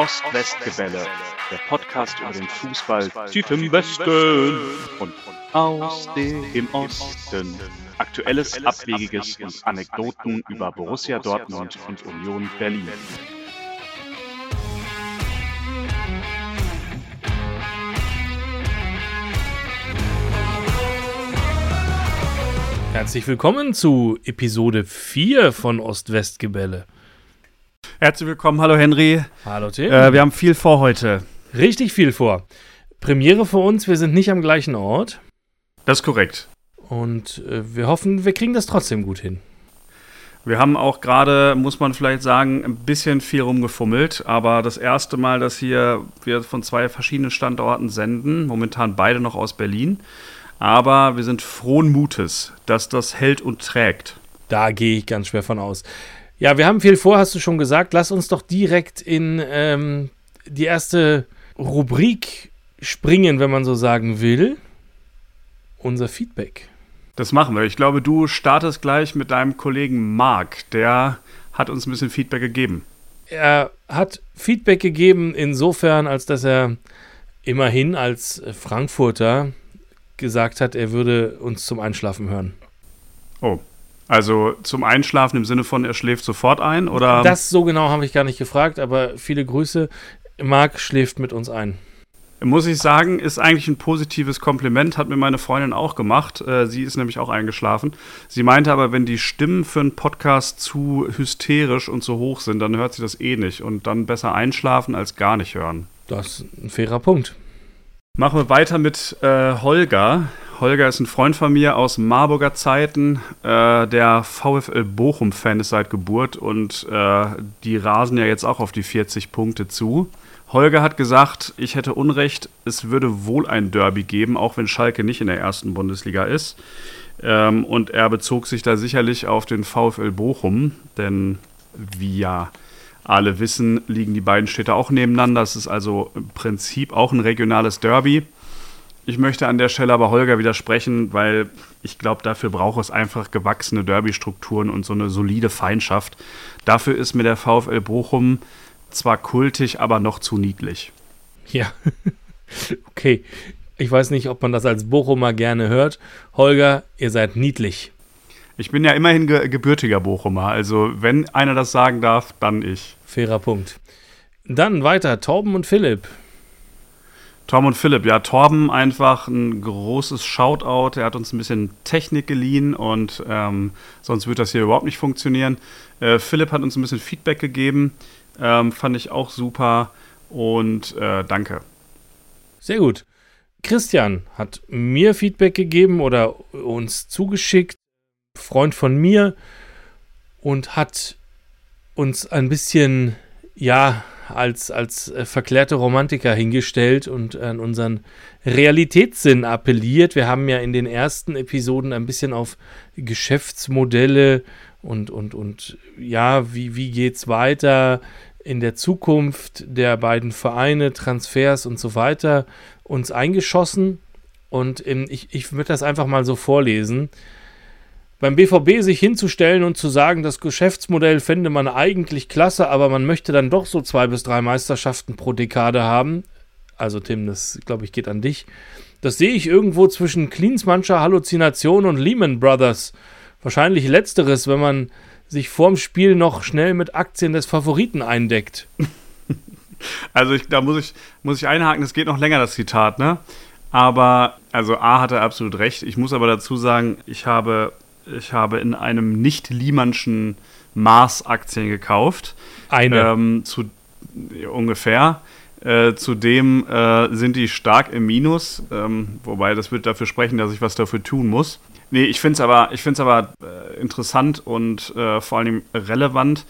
Ost-West-Gebälle, der Podcast über den Fußball tief im Westen und aus dem Osten. Aktuelles, Abwegiges und Anekdoten über Borussia Dortmund und Union Berlin. Herzlich willkommen zu Episode 4 von Ost-West-Gebälle. Herzlich willkommen, hallo Henry. Hallo Tim. Äh, wir haben viel vor heute. Richtig viel vor. Premiere für uns, wir sind nicht am gleichen Ort. Das ist korrekt. Und äh, wir hoffen, wir kriegen das trotzdem gut hin. Wir haben auch gerade, muss man vielleicht sagen, ein bisschen viel rumgefummelt, aber das erste Mal, dass hier wir von zwei verschiedenen Standorten senden, momentan beide noch aus Berlin. Aber wir sind frohen Mutes, dass das hält und trägt. Da gehe ich ganz schwer von aus. Ja, wir haben viel vor, hast du schon gesagt. Lass uns doch direkt in ähm, die erste Rubrik springen, wenn man so sagen will. Unser Feedback. Das machen wir. Ich glaube, du startest gleich mit deinem Kollegen Marc. Der hat uns ein bisschen Feedback gegeben. Er hat Feedback gegeben insofern, als dass er immerhin als Frankfurter gesagt hat, er würde uns zum Einschlafen hören. Oh, also zum Einschlafen im Sinne von, er schläft sofort ein, oder? Das so genau habe ich gar nicht gefragt, aber viele Grüße. Marc schläft mit uns ein. Muss ich sagen, ist eigentlich ein positives Kompliment, hat mir meine Freundin auch gemacht. Äh, sie ist nämlich auch eingeschlafen. Sie meinte aber, wenn die Stimmen für einen Podcast zu hysterisch und zu hoch sind, dann hört sie das eh nicht und dann besser einschlafen als gar nicht hören. Das ist ein fairer Punkt. Machen wir weiter mit äh, Holger. Holger ist ein Freund von mir aus Marburger Zeiten, äh, der VfL Bochum-Fan ist seit Geburt und äh, die rasen ja jetzt auch auf die 40 Punkte zu. Holger hat gesagt, ich hätte Unrecht, es würde wohl ein Derby geben, auch wenn Schalke nicht in der ersten Bundesliga ist. Ähm, und er bezog sich da sicherlich auf den VfL Bochum, denn wie ja alle wissen, liegen die beiden Städte auch nebeneinander. Es ist also im Prinzip auch ein regionales Derby. Ich möchte an der Stelle aber Holger widersprechen, weil ich glaube, dafür braucht es einfach gewachsene Derby-Strukturen und so eine solide Feindschaft. Dafür ist mir der VfL Bochum zwar kultig, aber noch zu niedlich. Ja, okay. Ich weiß nicht, ob man das als Bochumer gerne hört. Holger, ihr seid niedlich. Ich bin ja immerhin ge gebürtiger Bochumer, also wenn einer das sagen darf, dann ich. Fairer Punkt. Dann weiter, Torben und Philipp. Tom und Philipp, ja, Torben einfach ein großes Shoutout. Er hat uns ein bisschen Technik geliehen und ähm, sonst würde das hier überhaupt nicht funktionieren. Äh, Philipp hat uns ein bisschen Feedback gegeben, ähm, fand ich auch super und äh, danke. Sehr gut. Christian hat mir Feedback gegeben oder uns zugeschickt, Freund von mir, und hat uns ein bisschen, ja, als, als äh, verklärte Romantiker hingestellt und an unseren Realitätssinn appelliert. Wir haben ja in den ersten Episoden ein bisschen auf Geschäftsmodelle und, und, und ja, wie, wie geht's weiter in der Zukunft der beiden Vereine, Transfers und so weiter uns eingeschossen. Und ähm, ich, ich würde das einfach mal so vorlesen beim BVB sich hinzustellen und zu sagen, das Geschäftsmodell fände man eigentlich klasse, aber man möchte dann doch so zwei bis drei Meisterschaften pro Dekade haben. Also Tim, das glaube ich geht an dich. Das sehe ich irgendwo zwischen Klinsmannscher Halluzination und Lehman Brothers. Wahrscheinlich letzteres, wenn man sich vorm Spiel noch schnell mit Aktien des Favoriten eindeckt. Also ich, da muss ich, muss ich einhaken, es geht noch länger, das Zitat, ne? Aber, also A hatte absolut recht. Ich muss aber dazu sagen, ich habe ich habe in einem nicht Liemannschen Maß Aktien gekauft. Eine. Ähm, zu, ungefähr. Äh, zudem äh, sind die stark im Minus, ähm, wobei das wird dafür sprechen, dass ich was dafür tun muss. Nee, ich finde es aber, ich find's aber äh, interessant und äh, vor allem relevant.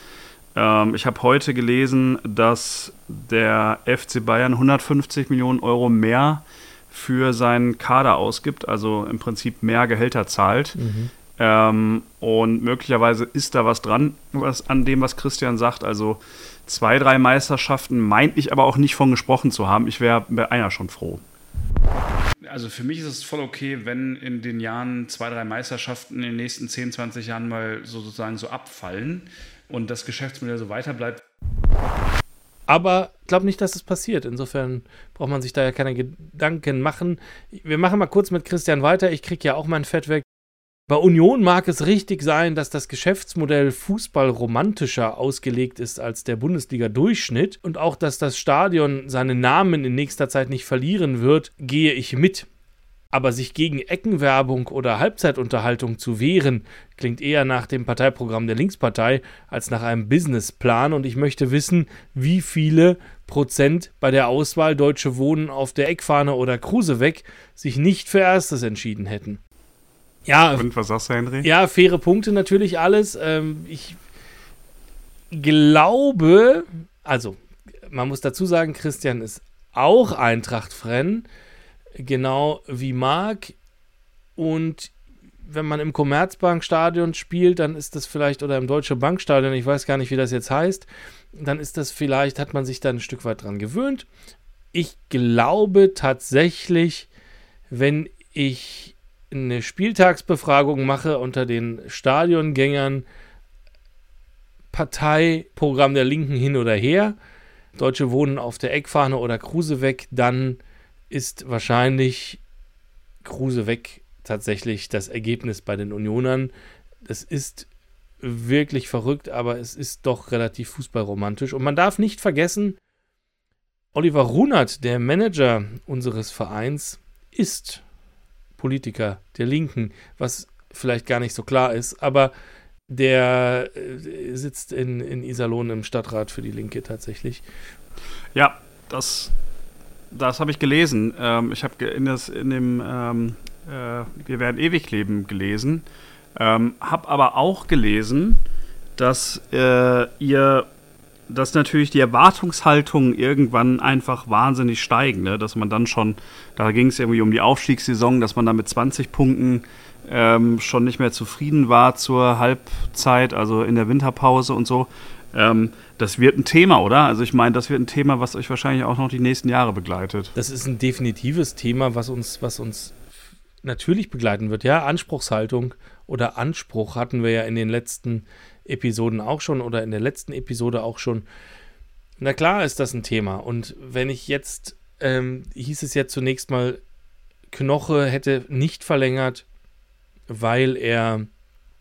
Ähm, ich habe heute gelesen, dass der FC Bayern 150 Millionen Euro mehr für seinen Kader ausgibt, also im Prinzip mehr Gehälter zahlt. Mhm. Ähm, und möglicherweise ist da was dran, was an dem, was Christian sagt. Also zwei, drei Meisterschaften meint ich aber auch nicht von gesprochen zu haben. Ich wäre bei einer schon froh. Also für mich ist es voll okay, wenn in den Jahren zwei, drei Meisterschaften in den nächsten 10, 20 Jahren mal so sozusagen so abfallen und das Geschäftsmodell so weiter bleibt. Aber ich glaube nicht, dass das passiert. Insofern braucht man sich da ja keine Gedanken machen. Wir machen mal kurz mit Christian weiter. Ich kriege ja auch mein Fett weg. Bei Union mag es richtig sein, dass das Geschäftsmodell Fußball romantischer ausgelegt ist als der Bundesliga-Durchschnitt und auch, dass das Stadion seinen Namen in nächster Zeit nicht verlieren wird, gehe ich mit. Aber sich gegen Eckenwerbung oder Halbzeitunterhaltung zu wehren, klingt eher nach dem Parteiprogramm der Linkspartei als nach einem Businessplan und ich möchte wissen, wie viele Prozent bei der Auswahl Deutsche Wohnen auf der Eckfahne oder Kruse weg sich nicht für Erstes entschieden hätten. Ja, Und was sagst du, Henry? Ja, faire Punkte natürlich alles. Ähm, ich glaube, also man muss dazu sagen, Christian ist auch Eintracht-Fan, genau wie Marc. Und wenn man im Commerzbankstadion spielt, dann ist das vielleicht, oder im Deutsche Bankstadion, ich weiß gar nicht, wie das jetzt heißt, dann ist das vielleicht, hat man sich da ein Stück weit dran gewöhnt. Ich glaube tatsächlich, wenn ich eine Spieltagsbefragung mache unter den Stadiongängern, Parteiprogramm der Linken hin oder her, Deutsche wohnen auf der Eckfahne oder Kruse weg, dann ist wahrscheinlich Kruse weg tatsächlich das Ergebnis bei den Unionern. Das ist wirklich verrückt, aber es ist doch relativ fußballromantisch. Und man darf nicht vergessen, Oliver Runert, der Manager unseres Vereins, ist Politiker der Linken, was vielleicht gar nicht so klar ist, aber der äh, sitzt in, in Iserlohn im Stadtrat für die Linke tatsächlich. Ja, das, das habe ich gelesen. Ähm, ich habe in, in dem ähm, äh, Wir werden ewig leben gelesen, ähm, habe aber auch gelesen, dass äh, ihr dass natürlich die Erwartungshaltungen irgendwann einfach wahnsinnig steigen, ne? dass man dann schon, da ging es irgendwie um die Aufstiegssaison, dass man dann mit 20 Punkten ähm, schon nicht mehr zufrieden war zur Halbzeit, also in der Winterpause und so. Ähm, das wird ein Thema, oder? Also ich meine, das wird ein Thema, was euch wahrscheinlich auch noch die nächsten Jahre begleitet. Das ist ein definitives Thema, was uns, was uns natürlich begleiten wird. Ja, Anspruchshaltung oder Anspruch hatten wir ja in den letzten Episoden auch schon oder in der letzten Episode auch schon. Na klar ist das ein Thema. Und wenn ich jetzt, ähm, hieß es ja zunächst mal, Knoche hätte nicht verlängert, weil er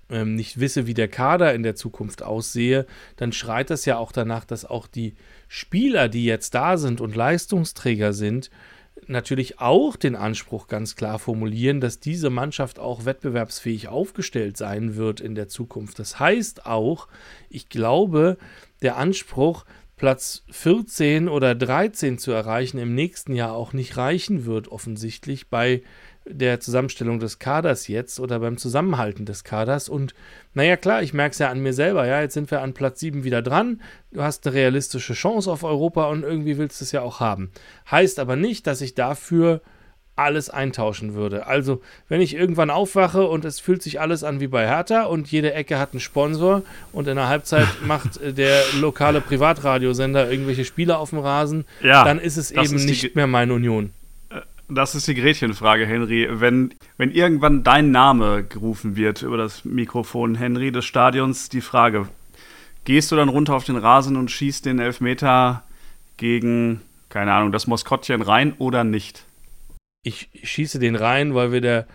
ähm, nicht wisse, wie der Kader in der Zukunft aussehe, dann schreit das ja auch danach, dass auch die Spieler, die jetzt da sind und Leistungsträger sind, natürlich auch den Anspruch ganz klar formulieren, dass diese Mannschaft auch wettbewerbsfähig aufgestellt sein wird in der Zukunft. Das heißt auch, ich glaube, der Anspruch, Platz 14 oder 13 zu erreichen, im nächsten Jahr auch nicht reichen wird, offensichtlich bei der Zusammenstellung des Kaders jetzt oder beim Zusammenhalten des Kaders. Und naja, klar, ich merke es ja an mir selber. Ja, jetzt sind wir an Platz 7 wieder dran. Du hast eine realistische Chance auf Europa und irgendwie willst du es ja auch haben. Heißt aber nicht, dass ich dafür alles eintauschen würde. Also, wenn ich irgendwann aufwache und es fühlt sich alles an wie bei Hertha und jede Ecke hat einen Sponsor und in der Halbzeit macht der lokale Privatradiosender irgendwelche Spiele auf dem Rasen, ja, dann ist es eben ist nicht mehr meine Union. Das ist die Gretchenfrage, Henry. Wenn, wenn irgendwann dein Name gerufen wird über das Mikrofon, Henry, des Stadions, die Frage, gehst du dann runter auf den Rasen und schießt den Elfmeter gegen, keine Ahnung, das Moskottchen rein oder nicht? Ich schieße den rein, weil wir der,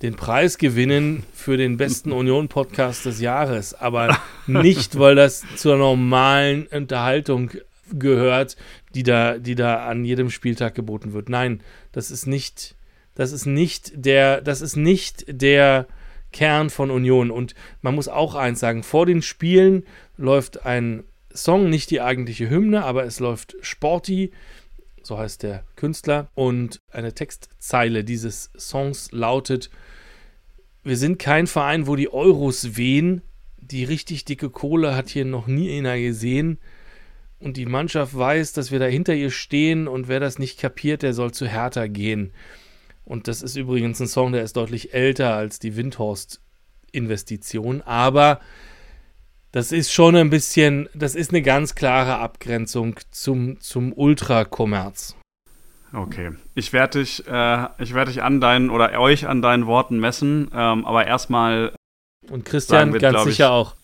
den Preis gewinnen für den besten Union-Podcast des Jahres, aber nicht, weil das zur normalen Unterhaltung gehört, die da, die da an jedem Spieltag geboten wird. Nein, das ist nicht, das ist nicht der, das ist nicht der Kern von Union. Und man muss auch eins sagen: Vor den Spielen läuft ein Song, nicht die eigentliche Hymne, aber es läuft Sporty, so heißt der Künstler, und eine Textzeile dieses Songs lautet: Wir sind kein Verein, wo die Euros wehen. Die richtig dicke Kohle hat hier noch nie einer gesehen und die Mannschaft weiß, dass wir da hinter ihr stehen und wer das nicht kapiert, der soll zu Hertha gehen. Und das ist übrigens ein Song, der ist deutlich älter als die Windhorst-Investition, aber das ist schon ein bisschen, das ist eine ganz klare Abgrenzung zum, zum Ultrakommerz. Okay, ich werde dich, äh, ich werde dich an deinen oder euch an deinen Worten messen, ähm, aber erstmal. Und Christian wir, ganz sicher auch.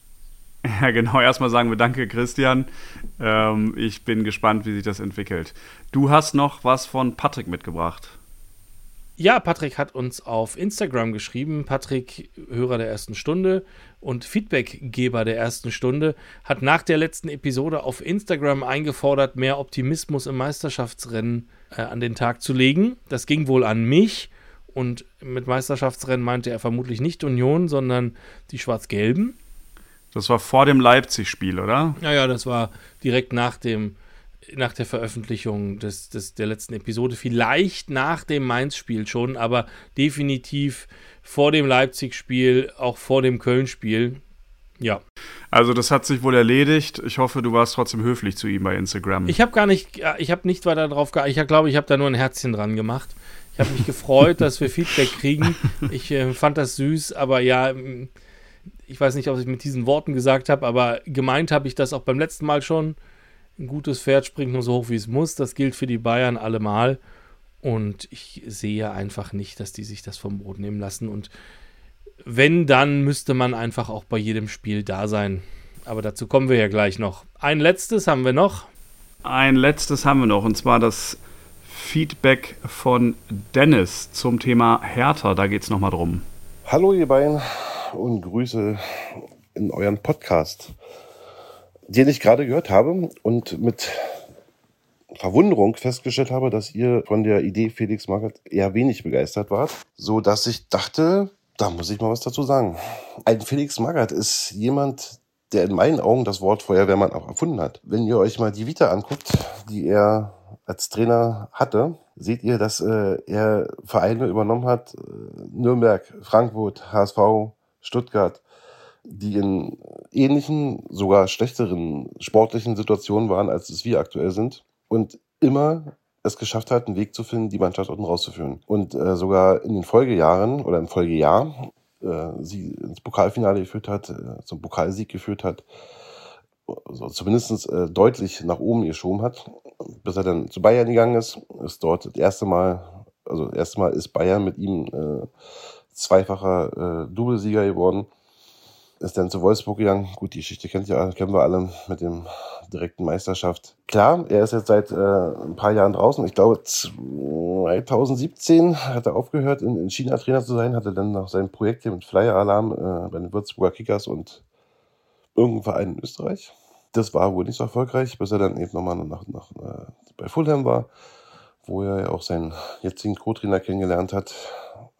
Ja, genau. Erstmal sagen wir Danke, Christian. Ähm, ich bin gespannt, wie sich das entwickelt. Du hast noch was von Patrick mitgebracht. Ja, Patrick hat uns auf Instagram geschrieben. Patrick, Hörer der ersten Stunde und Feedbackgeber der ersten Stunde, hat nach der letzten Episode auf Instagram eingefordert, mehr Optimismus im Meisterschaftsrennen äh, an den Tag zu legen. Das ging wohl an mich. Und mit Meisterschaftsrennen meinte er vermutlich nicht Union, sondern die Schwarz-Gelben. Das war vor dem Leipzig-Spiel, oder? Ja, ja, das war direkt nach dem nach der Veröffentlichung des, des, der letzten Episode, vielleicht nach dem Mainz-Spiel schon, aber definitiv vor dem Leipzig-Spiel, auch vor dem Köln-Spiel. Ja. Also das hat sich wohl erledigt. Ich hoffe, du warst trotzdem höflich zu ihm bei Instagram. Ich habe gar nicht, ich habe nicht weiter drauf geachtet. Ich glaube, ich habe da nur ein Herzchen dran gemacht. Ich habe mich gefreut, dass wir Feedback kriegen. Ich äh, fand das süß, aber ja, ich weiß nicht, ob ich mit diesen Worten gesagt habe, aber gemeint habe ich das auch beim letzten Mal schon ein gutes Pferd springt nur so hoch, wie es muss. Das gilt für die Bayern allemal. Und ich sehe einfach nicht, dass die sich das vom Brot nehmen lassen. Und wenn, dann müsste man einfach auch bei jedem Spiel da sein. Aber dazu kommen wir ja gleich noch. Ein letztes haben wir noch. Ein letztes haben wir noch, und zwar das Feedback von Dennis zum Thema Hertha. Da geht es nochmal drum. Hallo ihr beiden und Grüße in euren Podcast den ich gerade gehört habe und mit Verwunderung festgestellt habe, dass ihr von der Idee Felix Magath eher wenig begeistert wart, so dass ich dachte, da muss ich mal was dazu sagen. Ein Felix Magath ist jemand, der in meinen Augen das Wort Feuerwehrmann auch erfunden hat. Wenn ihr euch mal die Vita anguckt, die er als Trainer hatte, seht ihr, dass äh, er Vereine übernommen hat, äh, Nürnberg, Frankfurt, HSV, Stuttgart, die in ähnlichen, sogar schlechteren sportlichen Situationen waren, als es wir aktuell sind. Und immer es geschafft hat, einen Weg zu finden, die Mannschaft unten rauszuführen. Und äh, sogar in den Folgejahren oder im Folgejahr äh, sie ins Pokalfinale geführt hat, äh, zum Pokalsieg geführt hat, also zumindest äh, deutlich nach oben geschoben hat, bis er dann zu Bayern gegangen ist, ist dort das erste Mal, also das erste Mal ist Bayern mit ihm äh, zweifacher äh, Doublesieger geworden ist dann zu Wolfsburg gegangen. Gut, die Geschichte kennt ja, kennen wir alle mit dem direkten Meisterschaft. Klar, er ist jetzt seit äh, ein paar Jahren draußen. Ich glaube, 2017 hat er aufgehört, in, in China Trainer zu sein, hatte dann noch sein Projekt hier mit Flyer Alarm äh, bei den Würzburger Kickers und irgendeinem Verein in Österreich. Das war wohl nicht so erfolgreich, bis er dann eben nochmal nach, nach, äh, bei Fulham war, wo er ja auch seinen jetzigen Co-Trainer kennengelernt hat,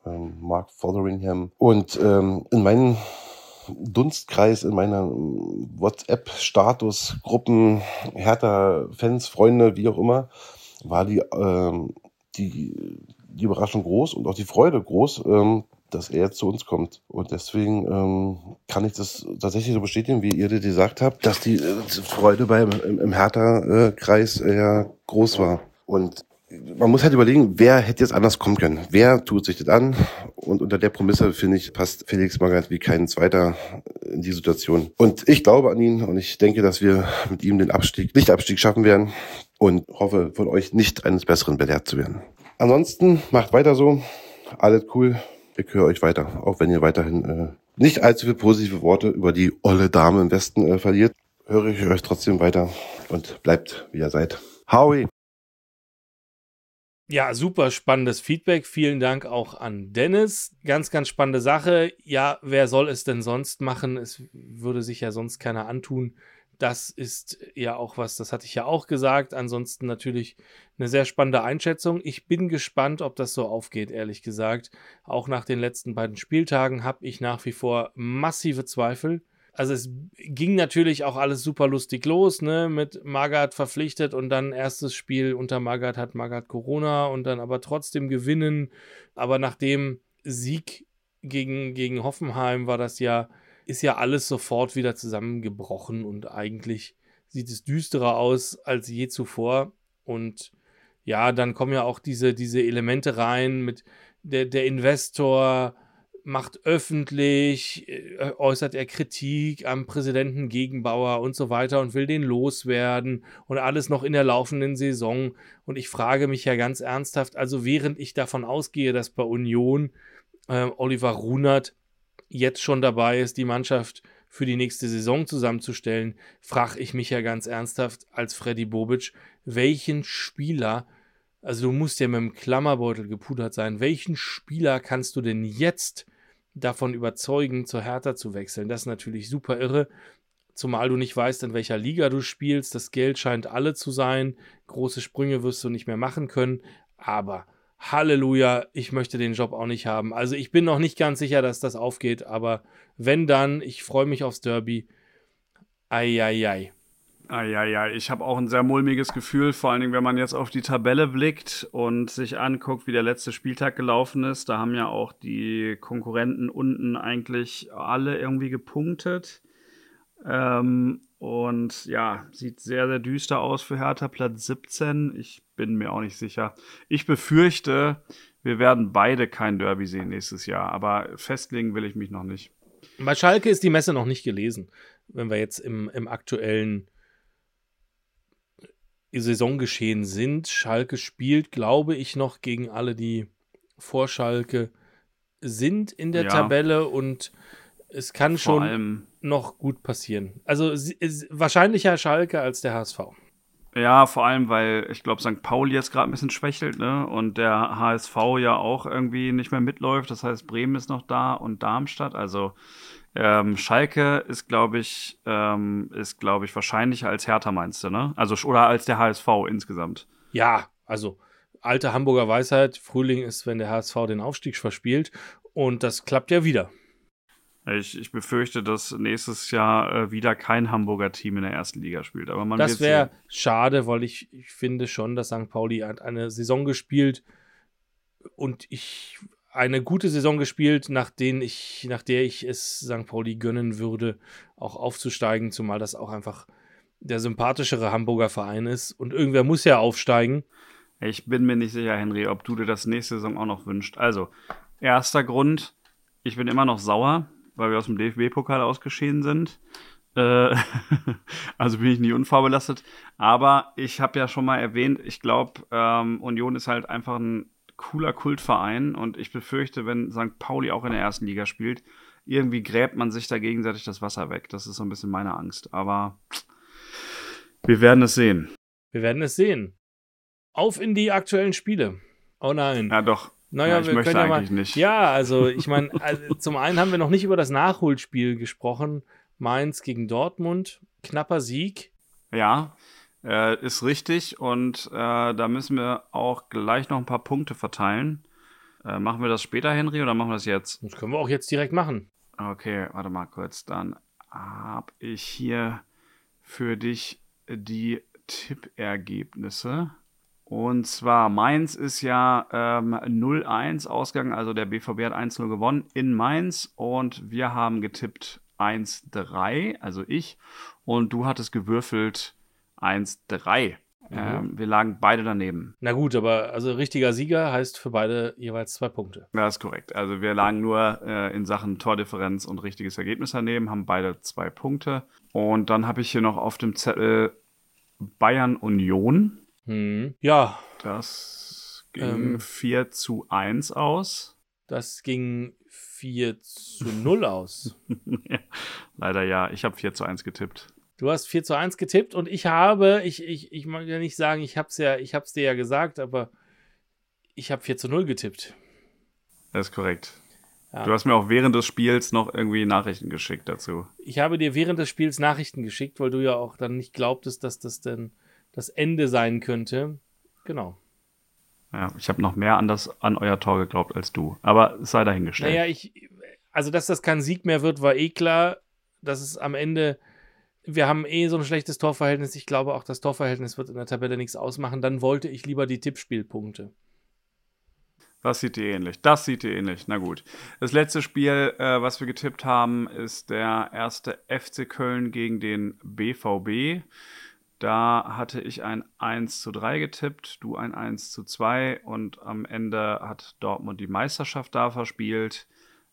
ähm, Mark Fotheringham. Und ähm, in meinen Dunstkreis in meiner WhatsApp-Status, Gruppen, Hertha-Fans, Freunde, wie auch immer, war die, ähm, die, die Überraschung groß und auch die Freude groß, ähm, dass er zu uns kommt. Und deswegen ähm, kann ich das tatsächlich so bestätigen, wie ihr das gesagt habt, dass die äh, Freude beim im, im Hertha-Kreis äh, groß war. Und man muss halt überlegen, wer hätte jetzt anders kommen können? Wer tut sich das an? Und unter der Prämisse, finde ich, passt Felix Magath wie kein zweiter in die Situation. Und ich glaube an ihn und ich denke, dass wir mit ihm den Abstieg, nicht Abstieg schaffen werden und hoffe von euch nicht eines Besseren belehrt zu werden. Ansonsten macht weiter so. Alles cool. Ich höre euch weiter, auch wenn ihr weiterhin äh, nicht allzu viele positive Worte über die olle Dame im Westen äh, verliert. Höre ich euch trotzdem weiter und bleibt, wie ihr seid. Howie! Ja, super spannendes Feedback. Vielen Dank auch an Dennis. Ganz, ganz spannende Sache. Ja, wer soll es denn sonst machen? Es würde sich ja sonst keiner antun. Das ist ja auch was, das hatte ich ja auch gesagt. Ansonsten natürlich eine sehr spannende Einschätzung. Ich bin gespannt, ob das so aufgeht, ehrlich gesagt. Auch nach den letzten beiden Spieltagen habe ich nach wie vor massive Zweifel also es ging natürlich auch alles super lustig los, ne, mit Magath verpflichtet und dann erstes Spiel unter Magath hat Magath Corona und dann aber trotzdem gewinnen. Aber nach dem Sieg gegen, gegen Hoffenheim war das ja, ist ja alles sofort wieder zusammengebrochen und eigentlich sieht es düsterer aus als je zuvor. Und ja, dann kommen ja auch diese, diese Elemente rein mit der, der Investor, macht öffentlich, äh, äußert er Kritik am Präsidenten Gegenbauer und so weiter und will den loswerden und alles noch in der laufenden Saison. Und ich frage mich ja ganz ernsthaft, also während ich davon ausgehe, dass bei Union äh, Oliver Runert jetzt schon dabei ist, die Mannschaft für die nächste Saison zusammenzustellen, frage ich mich ja ganz ernsthaft als Freddy Bobic, welchen Spieler, also du musst ja mit dem Klammerbeutel gepudert sein, welchen Spieler kannst du denn jetzt davon überzeugen, zur Hertha zu wechseln? Das ist natürlich super irre. Zumal du nicht weißt, in welcher Liga du spielst. Das Geld scheint alle zu sein. Große Sprünge wirst du nicht mehr machen können. Aber Halleluja, ich möchte den Job auch nicht haben. Also ich bin noch nicht ganz sicher, dass das aufgeht, aber wenn dann, ich freue mich aufs Derby. Eieiei. Eieiei, ich habe auch ein sehr mulmiges Gefühl, vor allen Dingen, wenn man jetzt auf die Tabelle blickt und sich anguckt, wie der letzte Spieltag gelaufen ist. Da haben ja auch die Konkurrenten unten eigentlich alle irgendwie gepunktet. Ähm, und ja, sieht sehr, sehr düster aus für Hertha, Platz 17. Ich bin mir auch nicht sicher. Ich befürchte, wir werden beide kein Derby sehen nächstes Jahr, aber festlegen will ich mich noch nicht. Bei Schalke ist die Messe noch nicht gelesen, wenn wir jetzt im, im aktuellen Saisongeschehen sind. Schalke spielt, glaube ich, noch gegen alle, die vor Schalke sind in der ja. Tabelle und es kann Vor schon noch gut passieren. Also wahrscheinlicher Schalke als der HSV. Ja, vor allem, weil ich glaube, St. Pauli jetzt gerade ein bisschen schwächelt, ne? Und der HSV ja auch irgendwie nicht mehr mitläuft. Das heißt, Bremen ist noch da und Darmstadt. Also ähm, Schalke ist, glaube ich, ähm, ist, glaube ich, wahrscheinlicher als Hertha, meinst du, ne? Also oder als der HSV insgesamt. Ja, also alte Hamburger Weisheit, Frühling ist, wenn der HSV den Aufstieg verspielt. Und das klappt ja wieder. Ich, ich befürchte, dass nächstes Jahr äh, wieder kein Hamburger Team in der ersten Liga spielt. Aber man das wäre schade, weil ich, ich finde schon, dass St. Pauli hat eine Saison gespielt und ich eine gute Saison gespielt, nach, denen ich, nach der ich es St. Pauli gönnen würde, auch aufzusteigen, zumal das auch einfach der sympathischere Hamburger Verein ist. Und irgendwer muss ja aufsteigen. Ich bin mir nicht sicher, Henry, ob du dir das nächste Saison auch noch wünscht. Also, erster Grund, ich bin immer noch sauer weil wir aus dem DFB-Pokal ausgeschieden sind. Äh, also bin ich nie unvorbelastet. Aber ich habe ja schon mal erwähnt, ich glaube, ähm, Union ist halt einfach ein cooler Kultverein und ich befürchte, wenn St. Pauli auch in der ersten Liga spielt, irgendwie gräbt man sich da gegenseitig das Wasser weg. Das ist so ein bisschen meine Angst. Aber wir werden es sehen. Wir werden es sehen. Auf in die aktuellen Spiele. Oh nein. Ja, doch. Naja, ja, ich wir möchte können ja eigentlich mal, nicht. Ja, also ich meine, also, zum einen haben wir noch nicht über das Nachholspiel gesprochen. Mainz gegen Dortmund, knapper Sieg. Ja, äh, ist richtig und äh, da müssen wir auch gleich noch ein paar Punkte verteilen. Äh, machen wir das später, Henry, oder machen wir das jetzt? Das können wir auch jetzt direkt machen. Okay, warte mal kurz. Dann habe ich hier für dich die Tippergebnisse. Und zwar Mainz ist ja ähm, 0-1 ausgegangen, also der BVB hat 1-0 gewonnen in Mainz und wir haben getippt 1-3, also ich, und du hattest gewürfelt 1-3. Mhm. Ähm, wir lagen beide daneben. Na gut, aber also richtiger Sieger heißt für beide jeweils zwei Punkte. Das ist korrekt. Also wir lagen nur äh, in Sachen Tordifferenz und richtiges Ergebnis daneben, haben beide zwei Punkte. Und dann habe ich hier noch auf dem Zettel Bayern Union. Hm. Ja. Das ging ähm, 4 zu 1 aus. Das ging 4 zu 0 aus. ja, leider ja. Ich habe 4 zu 1 getippt. Du hast 4 zu 1 getippt und ich habe, ich, ich, ich mag ja nicht sagen, ich habe es ja, ich hab's dir ja gesagt, aber ich habe 4 zu 0 getippt. Das ist korrekt. Ja. Du hast mir auch während des Spiels noch irgendwie Nachrichten geschickt dazu. Ich habe dir während des Spiels Nachrichten geschickt, weil du ja auch dann nicht glaubtest, dass das denn das Ende sein könnte. Genau. Ja, ich habe noch mehr an, das, an euer Tor geglaubt als du. Aber es sei dahingestellt. Naja, ich, also dass das kein Sieg mehr wird, war eh klar. Dass es am Ende, wir haben eh so ein schlechtes Torverhältnis. Ich glaube auch, das Torverhältnis wird in der Tabelle nichts ausmachen. Dann wollte ich lieber die Tippspielpunkte. Das sieht ihr ähnlich. Das sieht ihr ähnlich. Na gut. Das letzte Spiel, äh, was wir getippt haben, ist der erste FC Köln gegen den BVB. Da hatte ich ein 1 zu 3 getippt, du ein 1 zu 2 und am Ende hat Dortmund die Meisterschaft da verspielt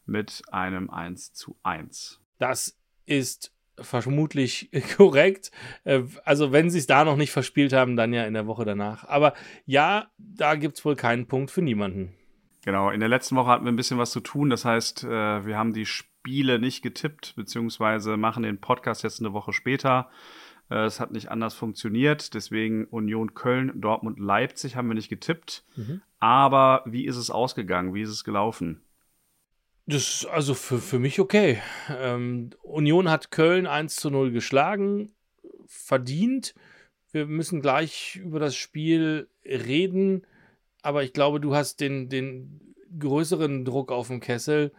mit einem 1 zu 1. Das ist vermutlich korrekt. Äh, also wenn sie es da noch nicht verspielt haben, dann ja in der Woche danach. Aber ja, da gibt es wohl keinen Punkt für niemanden. Genau, in der letzten Woche hatten wir ein bisschen was zu tun. Das heißt, äh, wir haben die Spiele nicht getippt, beziehungsweise machen den Podcast jetzt eine Woche später. Äh, es hat nicht anders funktioniert. Deswegen Union Köln, Dortmund, Leipzig haben wir nicht getippt. Mhm. Aber wie ist es ausgegangen? Wie ist es gelaufen? Das ist also für, für mich okay. Ähm, Union hat Köln 1 zu 0 geschlagen, verdient. Wir müssen gleich über das Spiel reden, aber ich glaube, du hast den, den größeren Druck auf dem Kessel.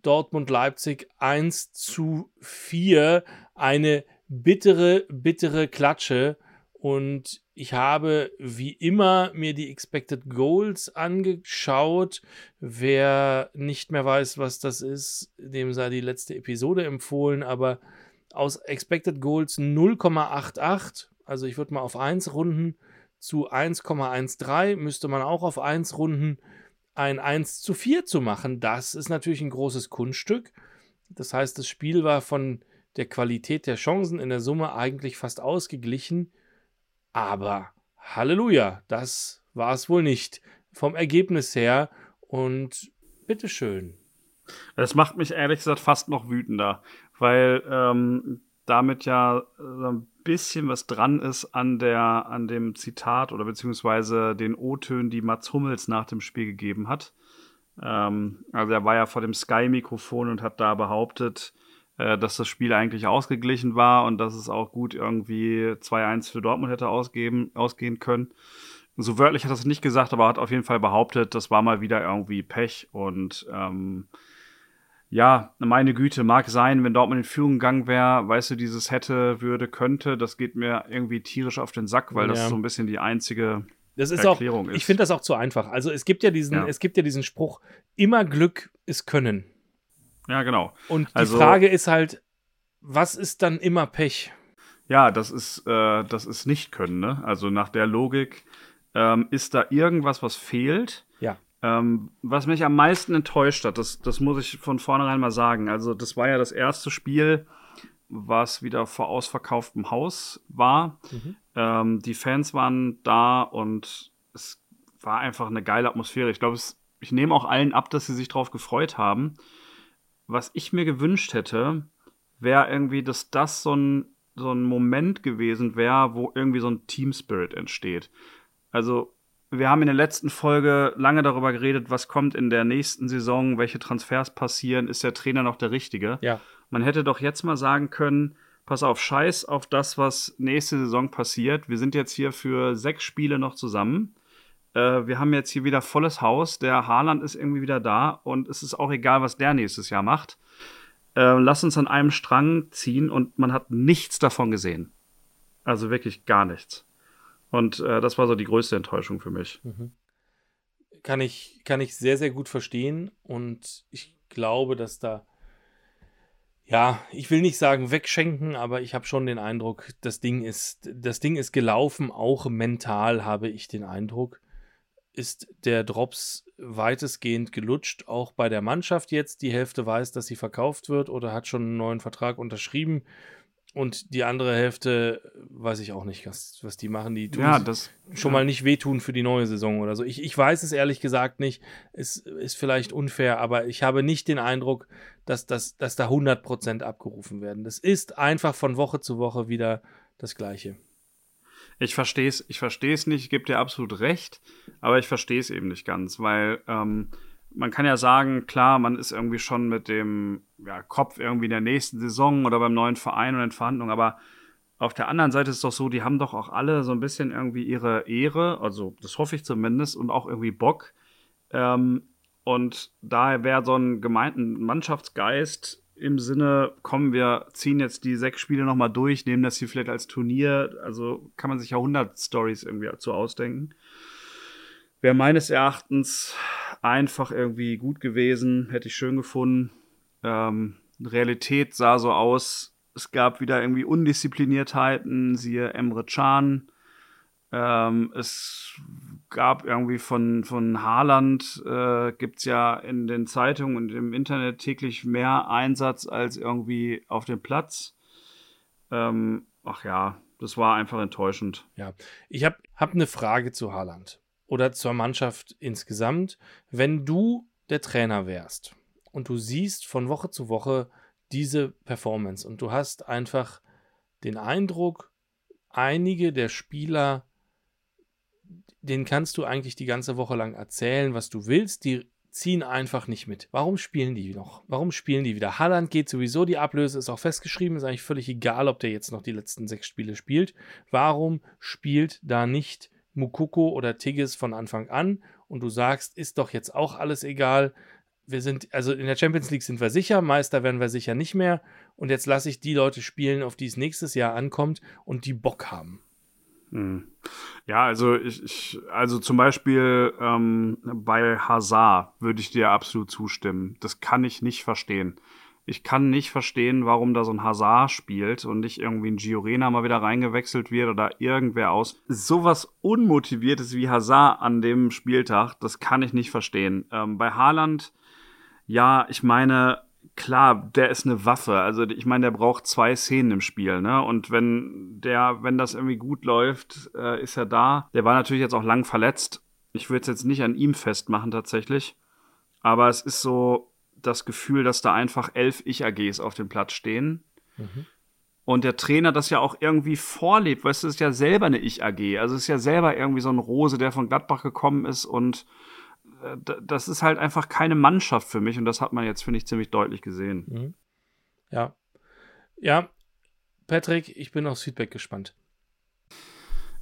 Dortmund-Leipzig 1 zu 4. Eine bittere, bittere Klatsche. Und ich habe wie immer mir die Expected Goals angeschaut. Wer nicht mehr weiß, was das ist, dem sei die letzte Episode empfohlen. Aber aus Expected Goals 0,88, also ich würde mal auf 1 runden, zu 1,13 müsste man auch auf 1 runden, ein 1 zu 4 zu machen. Das ist natürlich ein großes Kunststück. Das heißt, das Spiel war von der Qualität der Chancen in der Summe eigentlich fast ausgeglichen. Aber Halleluja, das war es wohl nicht. Vom Ergebnis her und bitteschön. Es macht mich ehrlich gesagt fast noch wütender, weil ähm, damit ja so ein bisschen was dran ist an der, an dem Zitat oder beziehungsweise den O-Tönen, die Mats Hummels nach dem Spiel gegeben hat. Ähm, also er war ja vor dem Sky-Mikrofon und hat da behauptet, äh, dass das Spiel eigentlich ausgeglichen war und dass es auch gut irgendwie 2-1 für Dortmund hätte ausgeben, ausgehen können. So wörtlich hat er es nicht gesagt, aber hat auf jeden Fall behauptet, das war mal wieder irgendwie Pech und ähm, ja, meine Güte, mag sein, wenn Dortmund in Führung gegangen wäre, weißt du, dieses hätte, würde, könnte, das geht mir irgendwie tierisch auf den Sack, weil ja. das so ein bisschen die einzige das ist Erklärung auch, ist. Ich finde das auch zu einfach. Also es gibt ja diesen, ja. es gibt ja diesen Spruch, immer Glück ist Können. Ja, genau. Und die also, Frage ist halt, was ist dann immer Pech? Ja, das ist, äh, das ist nicht können, ne? Also nach der Logik ähm, ist da irgendwas, was fehlt. Ja. Ähm, was mich am meisten enttäuscht hat, das, das muss ich von vornherein mal sagen. Also, das war ja das erste Spiel, was wieder vor ausverkauftem Haus war. Mhm. Ähm, die Fans waren da und es war einfach eine geile Atmosphäre. Ich glaube, ich nehme auch allen ab, dass sie sich darauf gefreut haben was ich mir gewünscht hätte, wäre irgendwie, dass das so ein, so ein Moment gewesen wäre, wo irgendwie so ein Team Spirit entsteht. Also, wir haben in der letzten Folge lange darüber geredet, was kommt in der nächsten Saison, welche Transfers passieren, ist der Trainer noch der Richtige? Ja. Man hätte doch jetzt mal sagen können, pass auf, scheiß auf das, was nächste Saison passiert. Wir sind jetzt hier für sechs Spiele noch zusammen. Äh, wir haben jetzt hier wieder volles Haus. Der Haaland ist irgendwie wieder da und es ist auch egal, was der nächstes Jahr macht. Äh, lass uns an einem Strang ziehen und man hat nichts davon gesehen. Also wirklich gar nichts. Und äh, das war so die größte Enttäuschung für mich. Mhm. Kann ich, kann ich sehr, sehr gut verstehen. Und ich glaube, dass da, ja, ich will nicht sagen wegschenken, aber ich habe schon den Eindruck, das Ding ist, das Ding ist gelaufen, auch mental habe ich den Eindruck ist der Drops weitestgehend gelutscht, auch bei der Mannschaft jetzt. Die Hälfte weiß, dass sie verkauft wird oder hat schon einen neuen Vertrag unterschrieben. Und die andere Hälfte weiß ich auch nicht, was, was die machen. Die tun ja, das, schon ja. mal nicht wehtun für die neue Saison oder so. Ich, ich weiß es ehrlich gesagt nicht. Es ist vielleicht unfair, aber ich habe nicht den Eindruck, dass, dass, dass da 100% abgerufen werden. Das ist einfach von Woche zu Woche wieder das Gleiche. Ich verstehe es, ich verstehe es nicht, ich gebe dir absolut recht, aber ich verstehe es eben nicht ganz, weil ähm, man kann ja sagen, klar, man ist irgendwie schon mit dem ja, Kopf irgendwie in der nächsten Saison oder beim neuen Verein und in Verhandlungen, aber auf der anderen Seite ist es doch so, die haben doch auch alle so ein bisschen irgendwie ihre Ehre, also das hoffe ich zumindest, und auch irgendwie Bock. Ähm, und daher wäre so ein gemeinten Mannschaftsgeist im Sinne, kommen wir ziehen jetzt die sechs Spiele nochmal durch, nehmen das hier vielleicht als Turnier. Also kann man sich ja 100 Stories irgendwie dazu ausdenken. Wäre meines Erachtens einfach irgendwie gut gewesen, hätte ich schön gefunden. Ähm, Realität sah so aus, es gab wieder irgendwie Undiszipliniertheiten, siehe Emre Can. Ähm, es gab irgendwie von, von Haaland, äh, gibt es ja in den Zeitungen und im Internet täglich mehr Einsatz als irgendwie auf dem Platz. Ähm, ach ja, das war einfach enttäuschend. Ja, ich habe hab eine Frage zu Haaland oder zur Mannschaft insgesamt. Wenn du der Trainer wärst und du siehst von Woche zu Woche diese Performance und du hast einfach den Eindruck, einige der Spieler, denen kannst du eigentlich die ganze Woche lang erzählen, was du willst, die ziehen einfach nicht mit. Warum spielen die noch? Warum spielen die wieder? Halland geht sowieso, die Ablöse ist auch festgeschrieben, ist eigentlich völlig egal, ob der jetzt noch die letzten sechs Spiele spielt. Warum spielt da nicht Mukoko oder Tigges von Anfang an und du sagst, ist doch jetzt auch alles egal. Wir sind, also in der Champions League sind wir sicher, Meister werden wir sicher nicht mehr. Und jetzt lasse ich die Leute spielen, auf die es nächstes Jahr ankommt und die Bock haben. Hm. Ja, also ich, ich also zum Beispiel ähm, bei Hazard würde ich dir absolut zustimmen. Das kann ich nicht verstehen. Ich kann nicht verstehen, warum da so ein Hazard spielt und nicht irgendwie ein Giorena mal wieder reingewechselt wird oder irgendwer aus. Sowas Unmotiviertes wie Hazard an dem Spieltag, das kann ich nicht verstehen. Ähm, bei Haaland, ja, ich meine, klar, der ist eine Waffe. Also ich meine, der braucht zwei Szenen im Spiel, ne? Und wenn der, wenn das irgendwie gut läuft, äh, ist er da. Der war natürlich jetzt auch lang verletzt. Ich würde es jetzt nicht an ihm festmachen tatsächlich. Aber es ist so, das Gefühl, dass da einfach elf Ich-AGs auf dem Platz stehen. Mhm. Und der Trainer das ja auch irgendwie vorlebt, weißt du, es ist ja selber eine Ich-AG. Also es ist ja selber irgendwie so ein Rose, der von Gladbach gekommen ist und das ist halt einfach keine Mannschaft für mich und das hat man jetzt, finde ich, ziemlich deutlich gesehen. Mhm. Ja. Ja, Patrick, ich bin aufs Feedback gespannt.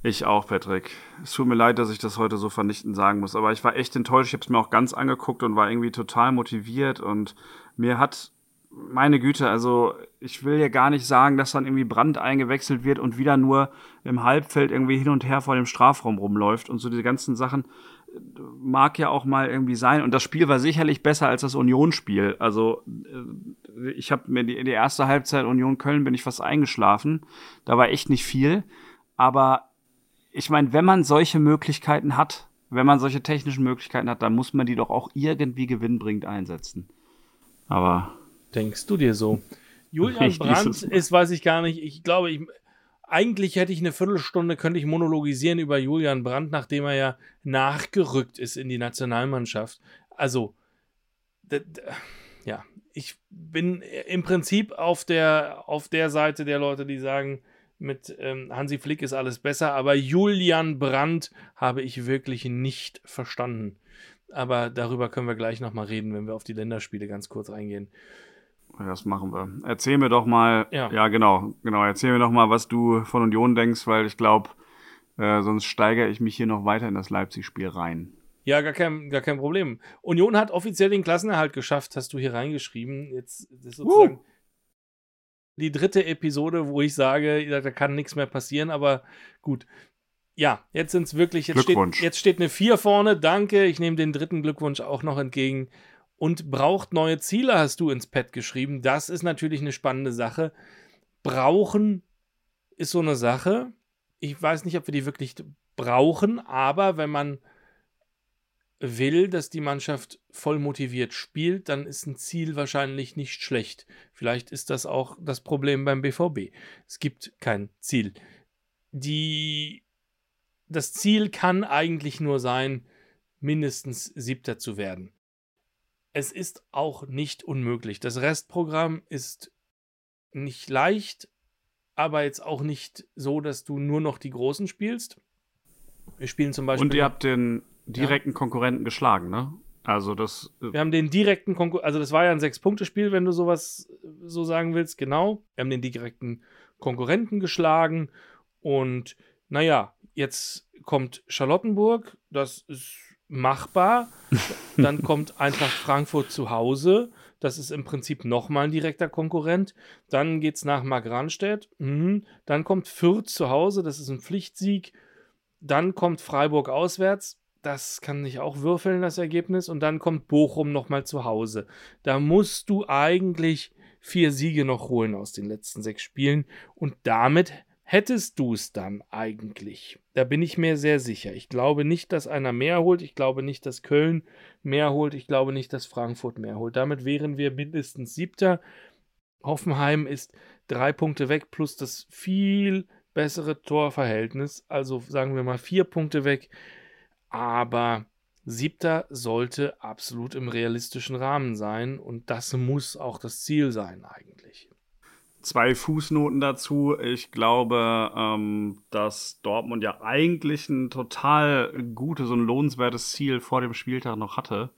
Ich auch, Patrick. Es tut mir leid, dass ich das heute so vernichtend sagen muss, aber ich war echt enttäuscht. Ich habe es mir auch ganz angeguckt und war irgendwie total motiviert und mir hat meine Güte, also ich will ja gar nicht sagen, dass dann irgendwie Brand eingewechselt wird und wieder nur im Halbfeld irgendwie hin und her vor dem Strafraum rumläuft und so diese ganzen Sachen mag ja auch mal irgendwie sein. Und das Spiel war sicherlich besser als das Union-Spiel. Also äh, ich habe mir die, die erste Halbzeit Union Köln bin ich fast eingeschlafen. Da war echt nicht viel. Aber ich meine, wenn man solche Möglichkeiten hat, wenn man solche technischen Möglichkeiten hat, dann muss man die doch auch irgendwie gewinnbringend einsetzen. Aber. Denkst du dir so? Julian Brandt ist, weiß ich gar nicht. Ich glaube, ich, eigentlich hätte ich eine Viertelstunde, könnte ich monologisieren über Julian Brandt, nachdem er ja nachgerückt ist in die Nationalmannschaft. Also, ja, ich bin im Prinzip auf der, auf der Seite der Leute, die sagen, mit ähm, Hansi Flick ist alles besser, aber Julian Brandt habe ich wirklich nicht verstanden. Aber darüber können wir gleich nochmal reden, wenn wir auf die Länderspiele ganz kurz eingehen. Das machen wir. Erzähl mir doch mal, ja, ja genau, genau, erzähl mir doch mal, was du von Union denkst, weil ich glaube, äh, sonst steigere ich mich hier noch weiter in das Leipzig-Spiel rein. Ja, gar kein, gar kein Problem. Union hat offiziell den Klassenerhalt geschafft, hast du hier reingeschrieben. Jetzt ist sozusagen. Uh die dritte Episode, wo ich sage, da kann nichts mehr passieren, aber gut. Ja, jetzt sind es wirklich, jetzt steht, jetzt steht eine 4 vorne, danke, ich nehme den dritten Glückwunsch auch noch entgegen. Und braucht neue Ziele, hast du ins Pad geschrieben. Das ist natürlich eine spannende Sache. Brauchen ist so eine Sache. Ich weiß nicht, ob wir die wirklich brauchen, aber wenn man will, dass die Mannschaft voll motiviert spielt, dann ist ein Ziel wahrscheinlich nicht schlecht. Vielleicht ist das auch das Problem beim BVB. Es gibt kein Ziel. Die, das Ziel kann eigentlich nur sein, mindestens Siebter zu werden. Es ist auch nicht unmöglich. Das Restprogramm ist nicht leicht, aber jetzt auch nicht so, dass du nur noch die Großen spielst. Wir spielen zum Beispiel. Und ihr habt den direkten ja. Konkurrenten geschlagen, ne? Also das. Äh wir haben den direkten Konkurrenten, also das war ja ein Sechs-Punkte-Spiel, wenn du sowas so sagen willst, genau. Wir haben den direkten Konkurrenten geschlagen und naja, jetzt kommt Charlottenburg, das ist machbar. Dann kommt Eintracht Frankfurt zu Hause, das ist im Prinzip nochmal ein direkter Konkurrent. Dann geht es nach Markranstädt. Mhm. Dann kommt Fürth zu Hause, das ist ein Pflichtsieg. Dann kommt Freiburg auswärts, das kann sich auch würfeln, das Ergebnis. Und dann kommt Bochum nochmal zu Hause. Da musst du eigentlich vier Siege noch holen aus den letzten sechs Spielen. Und damit hättest du es dann eigentlich. Da bin ich mir sehr sicher. Ich glaube nicht, dass einer mehr holt. Ich glaube nicht, dass Köln mehr holt. Ich glaube nicht, dass Frankfurt mehr holt. Damit wären wir mindestens siebter. Hoffenheim ist drei Punkte weg plus das viel bessere Torverhältnis. Also sagen wir mal vier Punkte weg. Aber Siebter sollte absolut im realistischen Rahmen sein und das muss auch das Ziel sein eigentlich. Zwei Fußnoten dazu. Ich glaube, ähm, dass Dortmund ja eigentlich ein total gutes und lohnenswertes Ziel vor dem Spieltag noch hatte.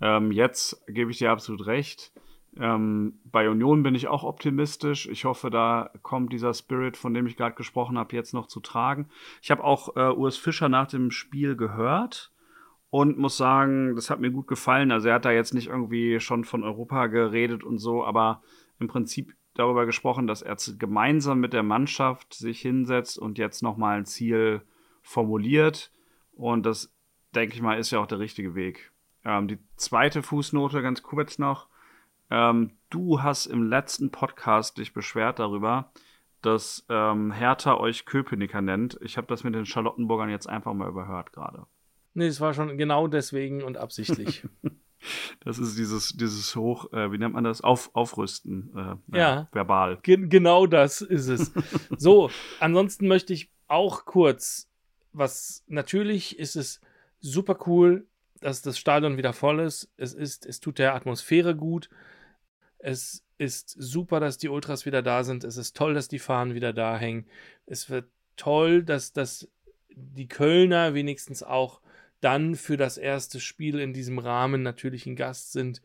Ähm, jetzt gebe ich dir absolut recht. Ähm, bei Union bin ich auch optimistisch. Ich hoffe, da kommt dieser Spirit, von dem ich gerade gesprochen habe, jetzt noch zu tragen. Ich habe auch äh, Urs Fischer nach dem Spiel gehört und muss sagen, das hat mir gut gefallen. Also er hat da jetzt nicht irgendwie schon von Europa geredet und so, aber im Prinzip darüber gesprochen, dass er gemeinsam mit der Mannschaft sich hinsetzt und jetzt nochmal ein Ziel formuliert. Und das, denke ich mal, ist ja auch der richtige Weg. Ähm, die zweite Fußnote, ganz kurz noch. Ähm, du hast im letzten Podcast dich beschwert darüber, dass ähm, Hertha euch Köpenicker nennt. Ich habe das mit den Charlottenburgern jetzt einfach mal überhört gerade. Nee, es war schon genau deswegen und absichtlich. Das ist dieses, dieses Hoch, äh, wie nennt man das? Auf, Aufrüsten. Äh, ja. Äh, verbal. Ge genau das ist es. so, ansonsten möchte ich auch kurz, was natürlich ist es super cool, dass das Stadion wieder voll ist. Es ist, es tut der Atmosphäre gut. Es ist super, dass die Ultras wieder da sind. Es ist toll, dass die Fahnen wieder da hängen. Es wird toll, dass, dass die Kölner wenigstens auch dann für das erste Spiel in diesem Rahmen natürlich ein Gast sind,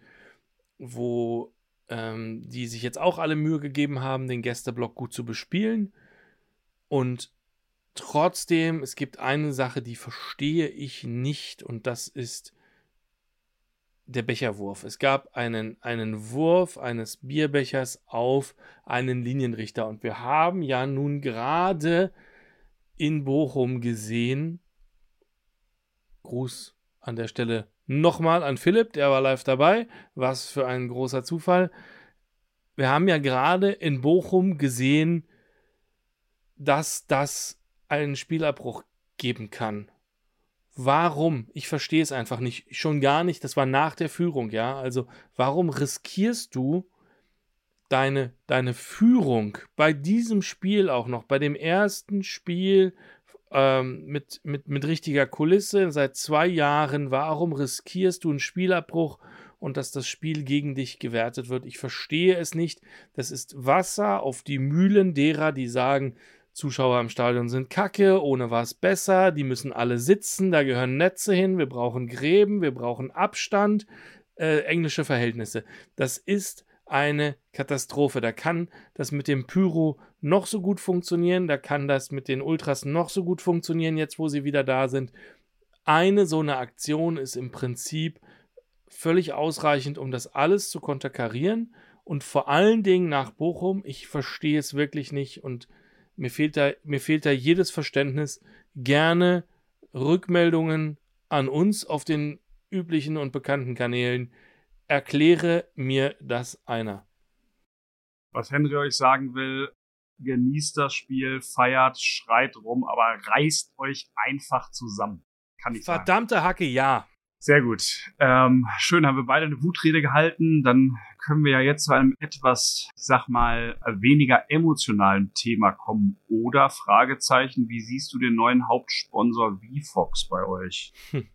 wo ähm, die sich jetzt auch alle Mühe gegeben haben, den Gästeblock gut zu bespielen. Und trotzdem, es gibt eine Sache, die verstehe ich nicht, und das ist der Becherwurf. Es gab einen, einen Wurf eines Bierbechers auf einen Linienrichter. Und wir haben ja nun gerade in Bochum gesehen, Gruß an der Stelle nochmal an Philipp, der war live dabei. Was für ein großer Zufall. Wir haben ja gerade in Bochum gesehen, dass das einen Spielabbruch geben kann. Warum? Ich verstehe es einfach nicht. Schon gar nicht. Das war nach der Führung, ja. Also, warum riskierst du deine, deine Führung bei diesem Spiel auch noch, bei dem ersten Spiel ähm, mit, mit, mit richtiger Kulisse seit zwei Jahren. Warum riskierst du einen Spielabbruch und dass das Spiel gegen dich gewertet wird? Ich verstehe es nicht. Das ist Wasser auf die Mühlen derer, die sagen, Zuschauer im Stadion sind kacke, ohne war es besser, die müssen alle sitzen, da gehören Netze hin, wir brauchen Gräben, wir brauchen Abstand, äh, englische Verhältnisse. Das ist eine Katastrophe. Da kann das mit dem Pyro noch so gut funktionieren, da kann das mit den Ultras noch so gut funktionieren, jetzt wo sie wieder da sind. Eine so eine Aktion ist im Prinzip völlig ausreichend, um das alles zu konterkarieren. Und vor allen Dingen nach Bochum, ich verstehe es wirklich nicht und mir fehlt da, mir fehlt da jedes Verständnis. Gerne Rückmeldungen an uns auf den üblichen und bekannten Kanälen Erkläre mir das einer. Was Henry euch sagen will, genießt das Spiel, feiert, schreit rum, aber reißt euch einfach zusammen. Kann ich Verdammte sagen. Hacke, ja. Sehr gut. Ähm, schön, haben wir beide eine Wutrede gehalten. Dann können wir ja jetzt zu einem etwas, ich sag mal, weniger emotionalen Thema kommen. Oder Fragezeichen, wie siehst du den neuen Hauptsponsor VFox bei euch? Hm.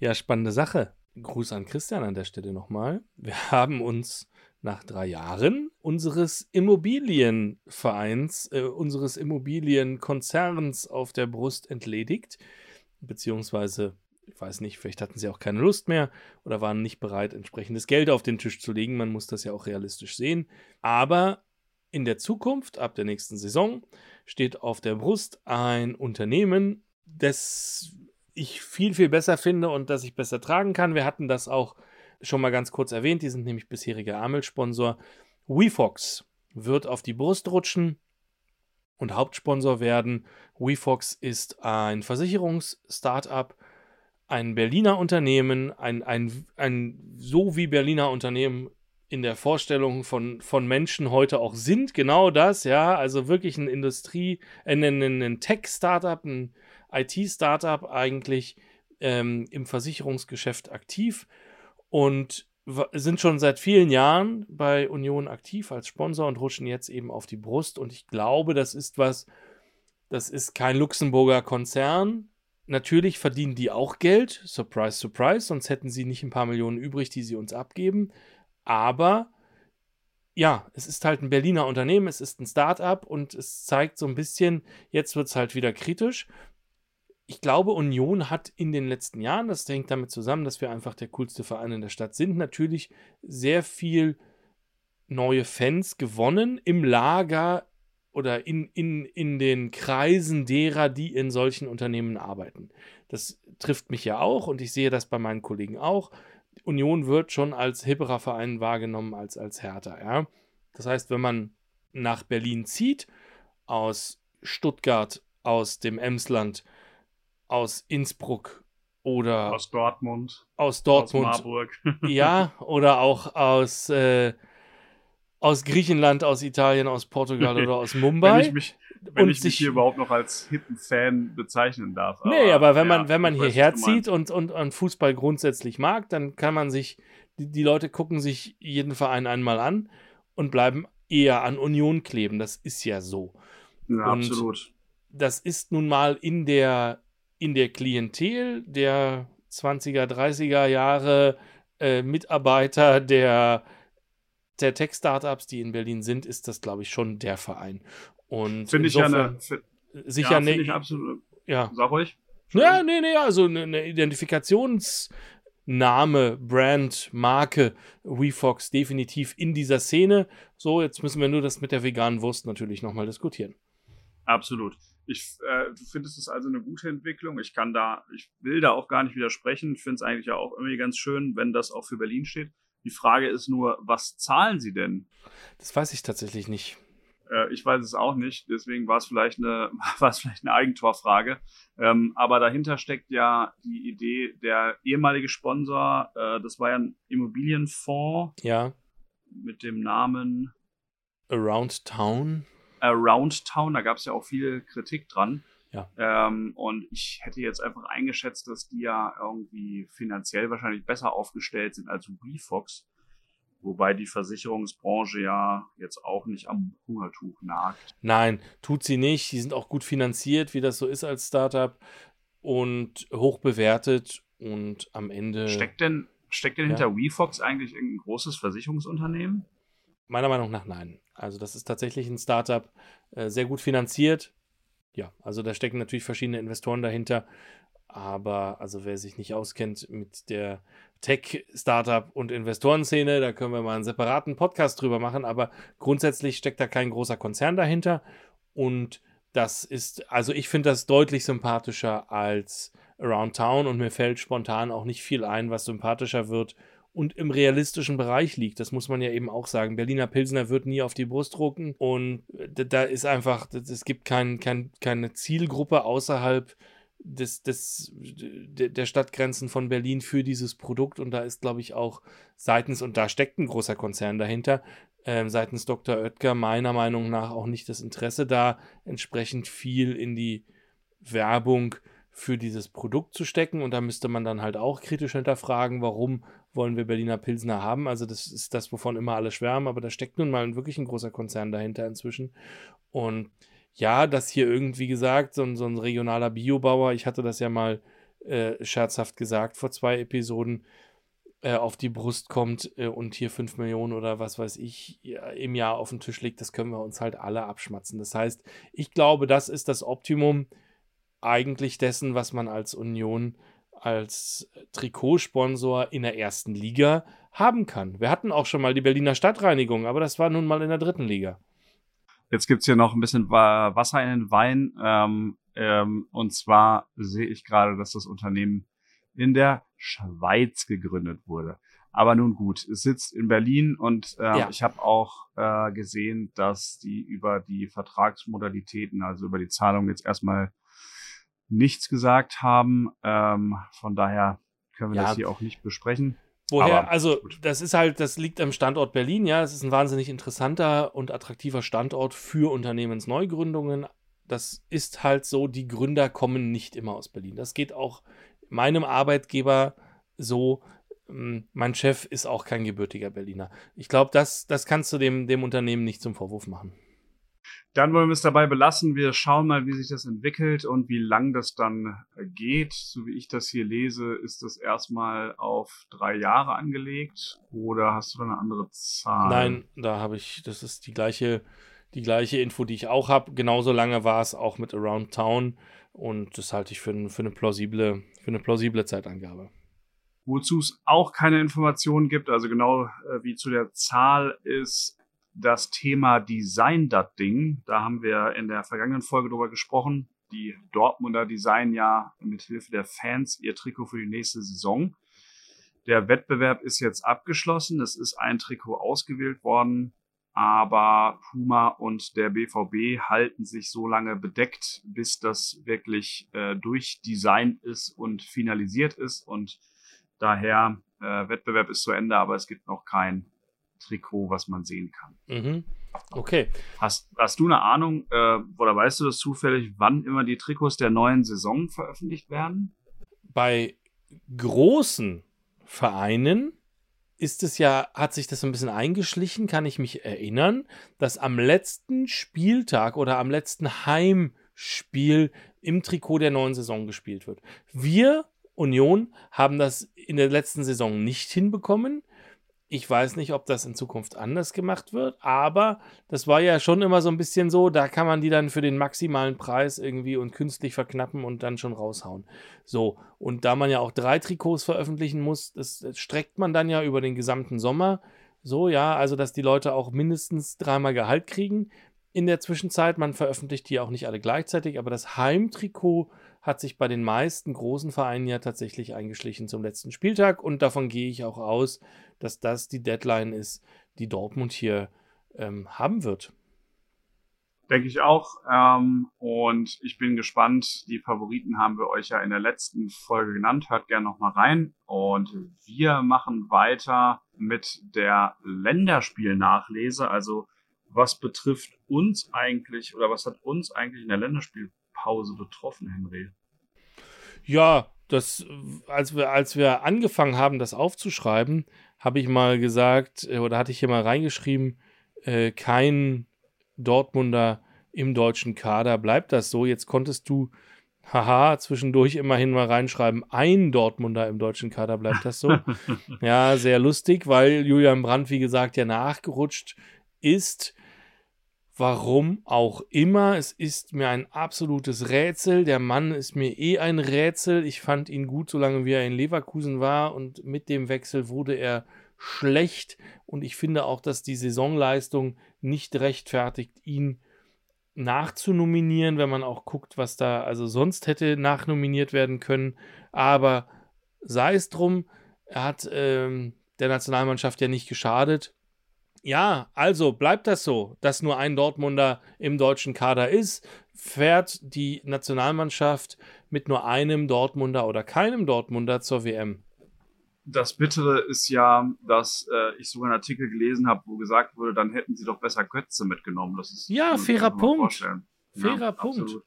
Ja, spannende Sache. Gruß an Christian an der Stelle nochmal. Wir haben uns nach drei Jahren unseres Immobilienvereins, äh, unseres Immobilienkonzerns auf der Brust entledigt. Beziehungsweise, ich weiß nicht, vielleicht hatten sie auch keine Lust mehr oder waren nicht bereit, entsprechendes Geld auf den Tisch zu legen. Man muss das ja auch realistisch sehen. Aber in der Zukunft, ab der nächsten Saison, steht auf der Brust ein Unternehmen, das ich viel, viel besser finde und das ich besser tragen kann. Wir hatten das auch schon mal ganz kurz erwähnt. Die sind nämlich bisheriger Amel-Sponsor. WeFox wird auf die Brust rutschen und Hauptsponsor werden. WeFox ist ein Versicherungs-Startup, ein Berliner Unternehmen, ein, ein, ein so wie Berliner Unternehmen in der Vorstellung von, von Menschen heute auch sind. Genau das, ja. Also wirklich ein Industrie, ein, ein, ein Tech-Startup, ein IT-Startup eigentlich ähm, im Versicherungsgeschäft aktiv und sind schon seit vielen Jahren bei Union aktiv als Sponsor und rutschen jetzt eben auf die Brust. Und ich glaube, das ist was, das ist kein Luxemburger Konzern, natürlich verdienen die auch Geld. Surprise, surprise. Sonst hätten sie nicht ein paar Millionen übrig, die sie uns abgeben. Aber ja, es ist halt ein Berliner Unternehmen, es ist ein Start-up und es zeigt so ein bisschen, jetzt wird es halt wieder kritisch. Ich glaube, Union hat in den letzten Jahren, das hängt damit zusammen, dass wir einfach der coolste Verein in der Stadt sind, natürlich sehr viel neue Fans gewonnen im Lager oder in, in, in den Kreisen derer, die in solchen Unternehmen arbeiten. Das trifft mich ja auch und ich sehe das bei meinen Kollegen auch. Union wird schon als hipperer Verein wahrgenommen als als Hertha. Ja? Das heißt, wenn man nach Berlin zieht, aus Stuttgart, aus dem Emsland, aus Innsbruck oder aus Dortmund, aus Dortmund, aus Marburg, ja, oder auch aus äh, aus Griechenland, aus Italien, aus Portugal oder aus Mumbai. Wenn ich mich, wenn und ich mich hier überhaupt noch als hippen Fan bezeichnen darf. Aber, nee, aber wenn man, ja, wenn man hierher zieht und, und, und Fußball grundsätzlich mag, dann kann man sich, die, die Leute gucken sich jeden Verein einmal an und bleiben eher an Union kleben. Das ist ja so. Ja, und absolut. Das ist nun mal in der, in der Klientel der 20er, 30er Jahre äh, Mitarbeiter der der Tech-Startups, die in Berlin sind, ist das, glaube ich, schon der Verein. Und finde ich ja eine, sicher ja, eine, ich absolut. Ja. Sag ruhig. Ja, nee, nee, also eine, eine Identifikationsname, Brand, Marke, WeFox definitiv in dieser Szene. So, jetzt müssen wir nur das mit der veganen Wurst natürlich nochmal diskutieren. Absolut. Ich, äh, du findest es also eine gute Entwicklung. Ich kann da, ich will da auch gar nicht widersprechen. Ich finde es eigentlich auch irgendwie ganz schön, wenn das auch für Berlin steht. Die Frage ist nur, was zahlen sie denn? Das weiß ich tatsächlich nicht. Äh, ich weiß es auch nicht, deswegen war es vielleicht eine, war es vielleicht eine Eigentorfrage. Ähm, aber dahinter steckt ja die Idee, der ehemalige Sponsor, äh, das war ja ein Immobilienfonds. Ja. Mit dem Namen Around Town. Around Town, da gab es ja auch viel Kritik dran. Ja. Ähm, und ich hätte jetzt einfach eingeschätzt, dass die ja irgendwie finanziell wahrscheinlich besser aufgestellt sind als WeFox. Wobei die Versicherungsbranche ja jetzt auch nicht am Hungertuch nagt. Nein, tut sie nicht. Die sind auch gut finanziert, wie das so ist als Startup und hoch bewertet und am Ende. Steckt denn, steckt denn ja. hinter WeFox eigentlich ein großes Versicherungsunternehmen? Meiner Meinung nach nein. Also das ist tatsächlich ein Startup, äh, sehr gut finanziert, ja, also da stecken natürlich verschiedene Investoren dahinter. Aber also wer sich nicht auskennt mit der Tech-Startup- und Investorenszene, da können wir mal einen separaten Podcast drüber machen. Aber grundsätzlich steckt da kein großer Konzern dahinter. Und das ist, also ich finde das deutlich sympathischer als Around Town und mir fällt spontan auch nicht viel ein, was sympathischer wird und im realistischen Bereich liegt. Das muss man ja eben auch sagen. Berliner Pilsner wird nie auf die Brust drucken und da ist einfach, es gibt kein, kein, keine Zielgruppe außerhalb des, des, der Stadtgrenzen von Berlin für dieses Produkt und da ist, glaube ich, auch seitens, und da steckt ein großer Konzern dahinter, äh, seitens Dr. Oetker meiner Meinung nach auch nicht das Interesse da, entsprechend viel in die Werbung für dieses Produkt zu stecken und da müsste man dann halt auch kritisch hinterfragen, warum wollen wir Berliner Pilsner haben. Also das ist das, wovon immer alle schwärmen, aber da steckt nun mal wirklich ein großer Konzern dahinter inzwischen. Und ja, dass hier irgendwie gesagt, so ein, so ein regionaler Biobauer, ich hatte das ja mal äh, scherzhaft gesagt vor zwei Episoden, äh, auf die Brust kommt äh, und hier 5 Millionen oder was weiß ich im Jahr auf den Tisch legt, das können wir uns halt alle abschmatzen. Das heißt, ich glaube, das ist das Optimum eigentlich dessen, was man als Union als Trikotsponsor in der ersten Liga haben kann. Wir hatten auch schon mal die Berliner Stadtreinigung, aber das war nun mal in der dritten Liga. Jetzt gibt es hier noch ein bisschen Wasser in den Wein. Ähm, ähm, und zwar sehe ich gerade, dass das Unternehmen in der Schweiz gegründet wurde. Aber nun gut, es sitzt in Berlin und äh, ja. ich habe auch äh, gesehen, dass die über die Vertragsmodalitäten, also über die Zahlung jetzt erstmal nichts gesagt haben. Ähm, von daher können wir ja. das hier auch nicht besprechen. Woher, Aber, also gut. das ist halt, das liegt am Standort Berlin, ja. Es ist ein wahnsinnig interessanter und attraktiver Standort für Unternehmensneugründungen. Das ist halt so, die Gründer kommen nicht immer aus Berlin. Das geht auch meinem Arbeitgeber so. Ähm, mein Chef ist auch kein gebürtiger Berliner. Ich glaube, das, das kannst du dem, dem Unternehmen nicht zum Vorwurf machen. Dann wollen wir es dabei belassen. Wir schauen mal, wie sich das entwickelt und wie lang das dann geht. So wie ich das hier lese, ist das erstmal auf drei Jahre angelegt. Oder hast du da eine andere Zahl? Nein, da habe ich, das ist die gleiche, die gleiche Info, die ich auch habe. Genauso lange war es auch mit Around Town. Und das halte ich für, für, eine, plausible, für eine plausible Zeitangabe. Wozu es auch keine Informationen gibt, also genau äh, wie zu der Zahl ist das Thema Design das Ding. Da haben wir in der vergangenen Folge drüber gesprochen. Die Dortmunder designen ja mit Hilfe der Fans ihr Trikot für die nächste Saison. Der Wettbewerb ist jetzt abgeschlossen. Es ist ein Trikot ausgewählt worden, aber Puma und der BVB halten sich so lange bedeckt, bis das wirklich äh, durchdesignt ist und finalisiert ist. Und daher, äh, Wettbewerb ist zu Ende, aber es gibt noch kein Trikot, was man sehen kann. Mhm. Okay. Hast, hast du eine Ahnung, äh, oder weißt du das zufällig, wann immer die Trikots der neuen Saison veröffentlicht werden? Bei großen Vereinen ist es ja, hat sich das ein bisschen eingeschlichen, kann ich mich erinnern, dass am letzten Spieltag oder am letzten Heimspiel im Trikot der neuen Saison gespielt wird. Wir, Union, haben das in der letzten Saison nicht hinbekommen. Ich weiß nicht, ob das in Zukunft anders gemacht wird, aber das war ja schon immer so ein bisschen so, da kann man die dann für den maximalen Preis irgendwie und künstlich verknappen und dann schon raushauen. So, und da man ja auch drei Trikots veröffentlichen muss, das, das streckt man dann ja über den gesamten Sommer. So, ja, also dass die Leute auch mindestens dreimal Gehalt kriegen in der Zwischenzeit. Man veröffentlicht die auch nicht alle gleichzeitig, aber das Heimtrikot hat sich bei den meisten großen Vereinen ja tatsächlich eingeschlichen zum letzten Spieltag und davon gehe ich auch aus, dass das die Deadline ist, die Dortmund hier ähm, haben wird. Denke ich auch. Ähm, und ich bin gespannt. Die Favoriten haben wir euch ja in der letzten Folge genannt. Hört gerne nochmal rein. Und wir machen weiter mit der Länderspielnachlese. Also was betrifft uns eigentlich oder was hat uns eigentlich in der Länderspielpause betroffen, Henry? Ja, das, als wir, als wir angefangen haben, das aufzuschreiben, habe ich mal gesagt, äh, oder hatte ich hier mal reingeschrieben, äh, kein Dortmunder im deutschen Kader. Bleibt das so? Jetzt konntest du, haha, zwischendurch immerhin mal reinschreiben, ein Dortmunder im deutschen Kader. Bleibt das so? ja, sehr lustig, weil Julian Brandt, wie gesagt, ja nachgerutscht ist. Warum auch immer. Es ist mir ein absolutes Rätsel. Der Mann ist mir eh ein Rätsel. Ich fand ihn gut, solange wie er in Leverkusen war. Und mit dem Wechsel wurde er schlecht. Und ich finde auch, dass die Saisonleistung nicht rechtfertigt, ihn nachzunominieren, wenn man auch guckt, was da also sonst hätte nachnominiert werden können. Aber sei es drum, er hat ähm, der Nationalmannschaft ja nicht geschadet. Ja, also bleibt das so, dass nur ein Dortmunder im deutschen Kader ist. Fährt die Nationalmannschaft mit nur einem Dortmunder oder keinem Dortmunder zur WM? Das Bittere ist ja, dass äh, ich sogar einen Artikel gelesen habe, wo gesagt wurde, dann hätten sie doch besser Götze mitgenommen. Das ist, ja, fairer Punkt. Fairer ja, Punkt. Absolut.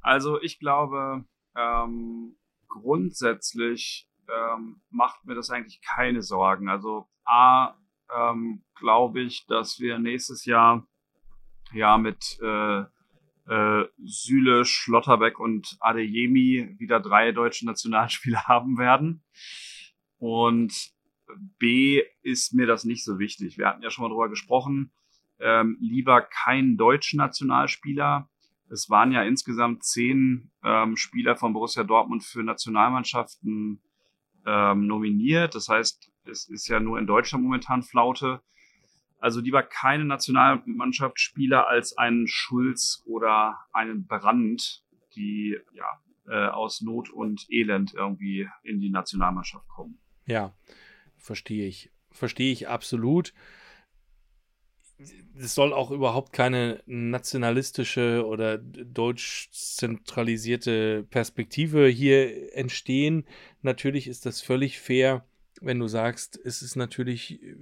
Also ich glaube, ähm, grundsätzlich ähm, macht mir das eigentlich keine Sorgen. Also A, ähm, glaube ich, dass wir nächstes Jahr ja mit äh, äh, Süle, Schlotterbeck und Adeyemi wieder drei deutsche Nationalspieler haben werden. Und B ist mir das nicht so wichtig. Wir hatten ja schon mal drüber gesprochen. Ähm, lieber kein deutschen Nationalspieler. Es waren ja insgesamt zehn ähm, Spieler von Borussia Dortmund für Nationalmannschaften ähm, nominiert. Das heißt, es ist ja nur in Deutschland momentan Flaute. Also lieber keine Nationalmannschaftsspieler als einen Schulz oder einen Brand, die ja äh, aus Not und Elend irgendwie in die Nationalmannschaft kommen. Ja, verstehe ich. Verstehe ich absolut. Es soll auch überhaupt keine nationalistische oder deutsch zentralisierte Perspektive hier entstehen. Natürlich ist das völlig fair, wenn du sagst, es ist natürlich äh,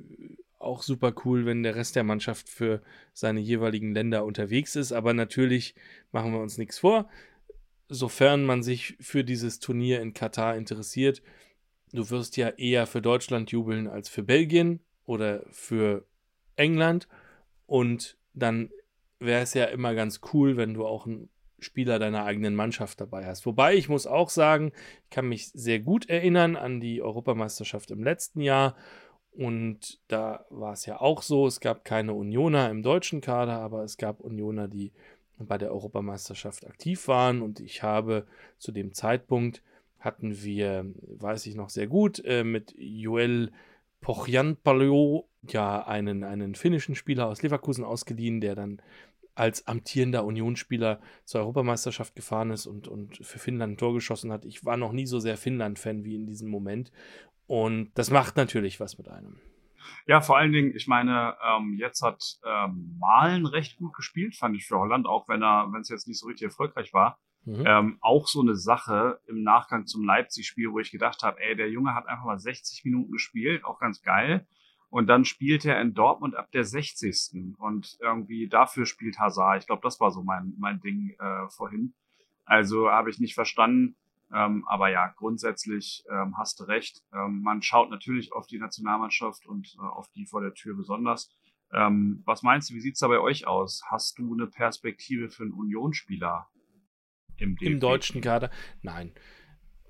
auch super cool, wenn der Rest der Mannschaft für seine jeweiligen Länder unterwegs ist. Aber natürlich machen wir uns nichts vor. Sofern man sich für dieses Turnier in Katar interessiert, du wirst ja eher für Deutschland jubeln als für Belgien oder für England. Und dann wäre es ja immer ganz cool, wenn du auch einen Spieler deiner eigenen Mannschaft dabei hast. Wobei ich muss auch sagen, ich kann mich sehr gut erinnern an die Europameisterschaft im letzten Jahr. Und da war es ja auch so, es gab keine Unioner im deutschen Kader, aber es gab Unioner, die bei der Europameisterschaft aktiv waren. Und ich habe zu dem Zeitpunkt hatten wir, weiß ich noch sehr gut, äh, mit Joel Pochjanpaljo ja einen, einen finnischen Spieler aus Leverkusen ausgeliehen, der dann als amtierender Unionsspieler zur Europameisterschaft gefahren ist und, und für Finnland ein Tor geschossen hat. Ich war noch nie so sehr Finnland-Fan wie in diesem Moment. Und das macht natürlich was mit einem. Ja, vor allen Dingen, ich meine, ähm, jetzt hat ähm, Malen recht gut gespielt, fand ich für Holland, auch wenn er, wenn es jetzt nicht so richtig erfolgreich war. Mhm. Ähm, auch so eine Sache im Nachgang zum Leipzig-Spiel, wo ich gedacht habe, ey, der Junge hat einfach mal 60 Minuten gespielt, auch ganz geil. Und dann spielt er in Dortmund ab der 60. Und irgendwie dafür spielt Hazard. Ich glaube, das war so mein, mein Ding äh, vorhin. Also habe ich nicht verstanden. Ähm, aber ja, grundsätzlich ähm, hast du recht. Ähm, man schaut natürlich auf die Nationalmannschaft und äh, auf die vor der Tür besonders. Ähm, was meinst du, wie sieht's da bei euch aus? Hast du eine Perspektive für einen Unionsspieler im, Im deutschen Kader? Nein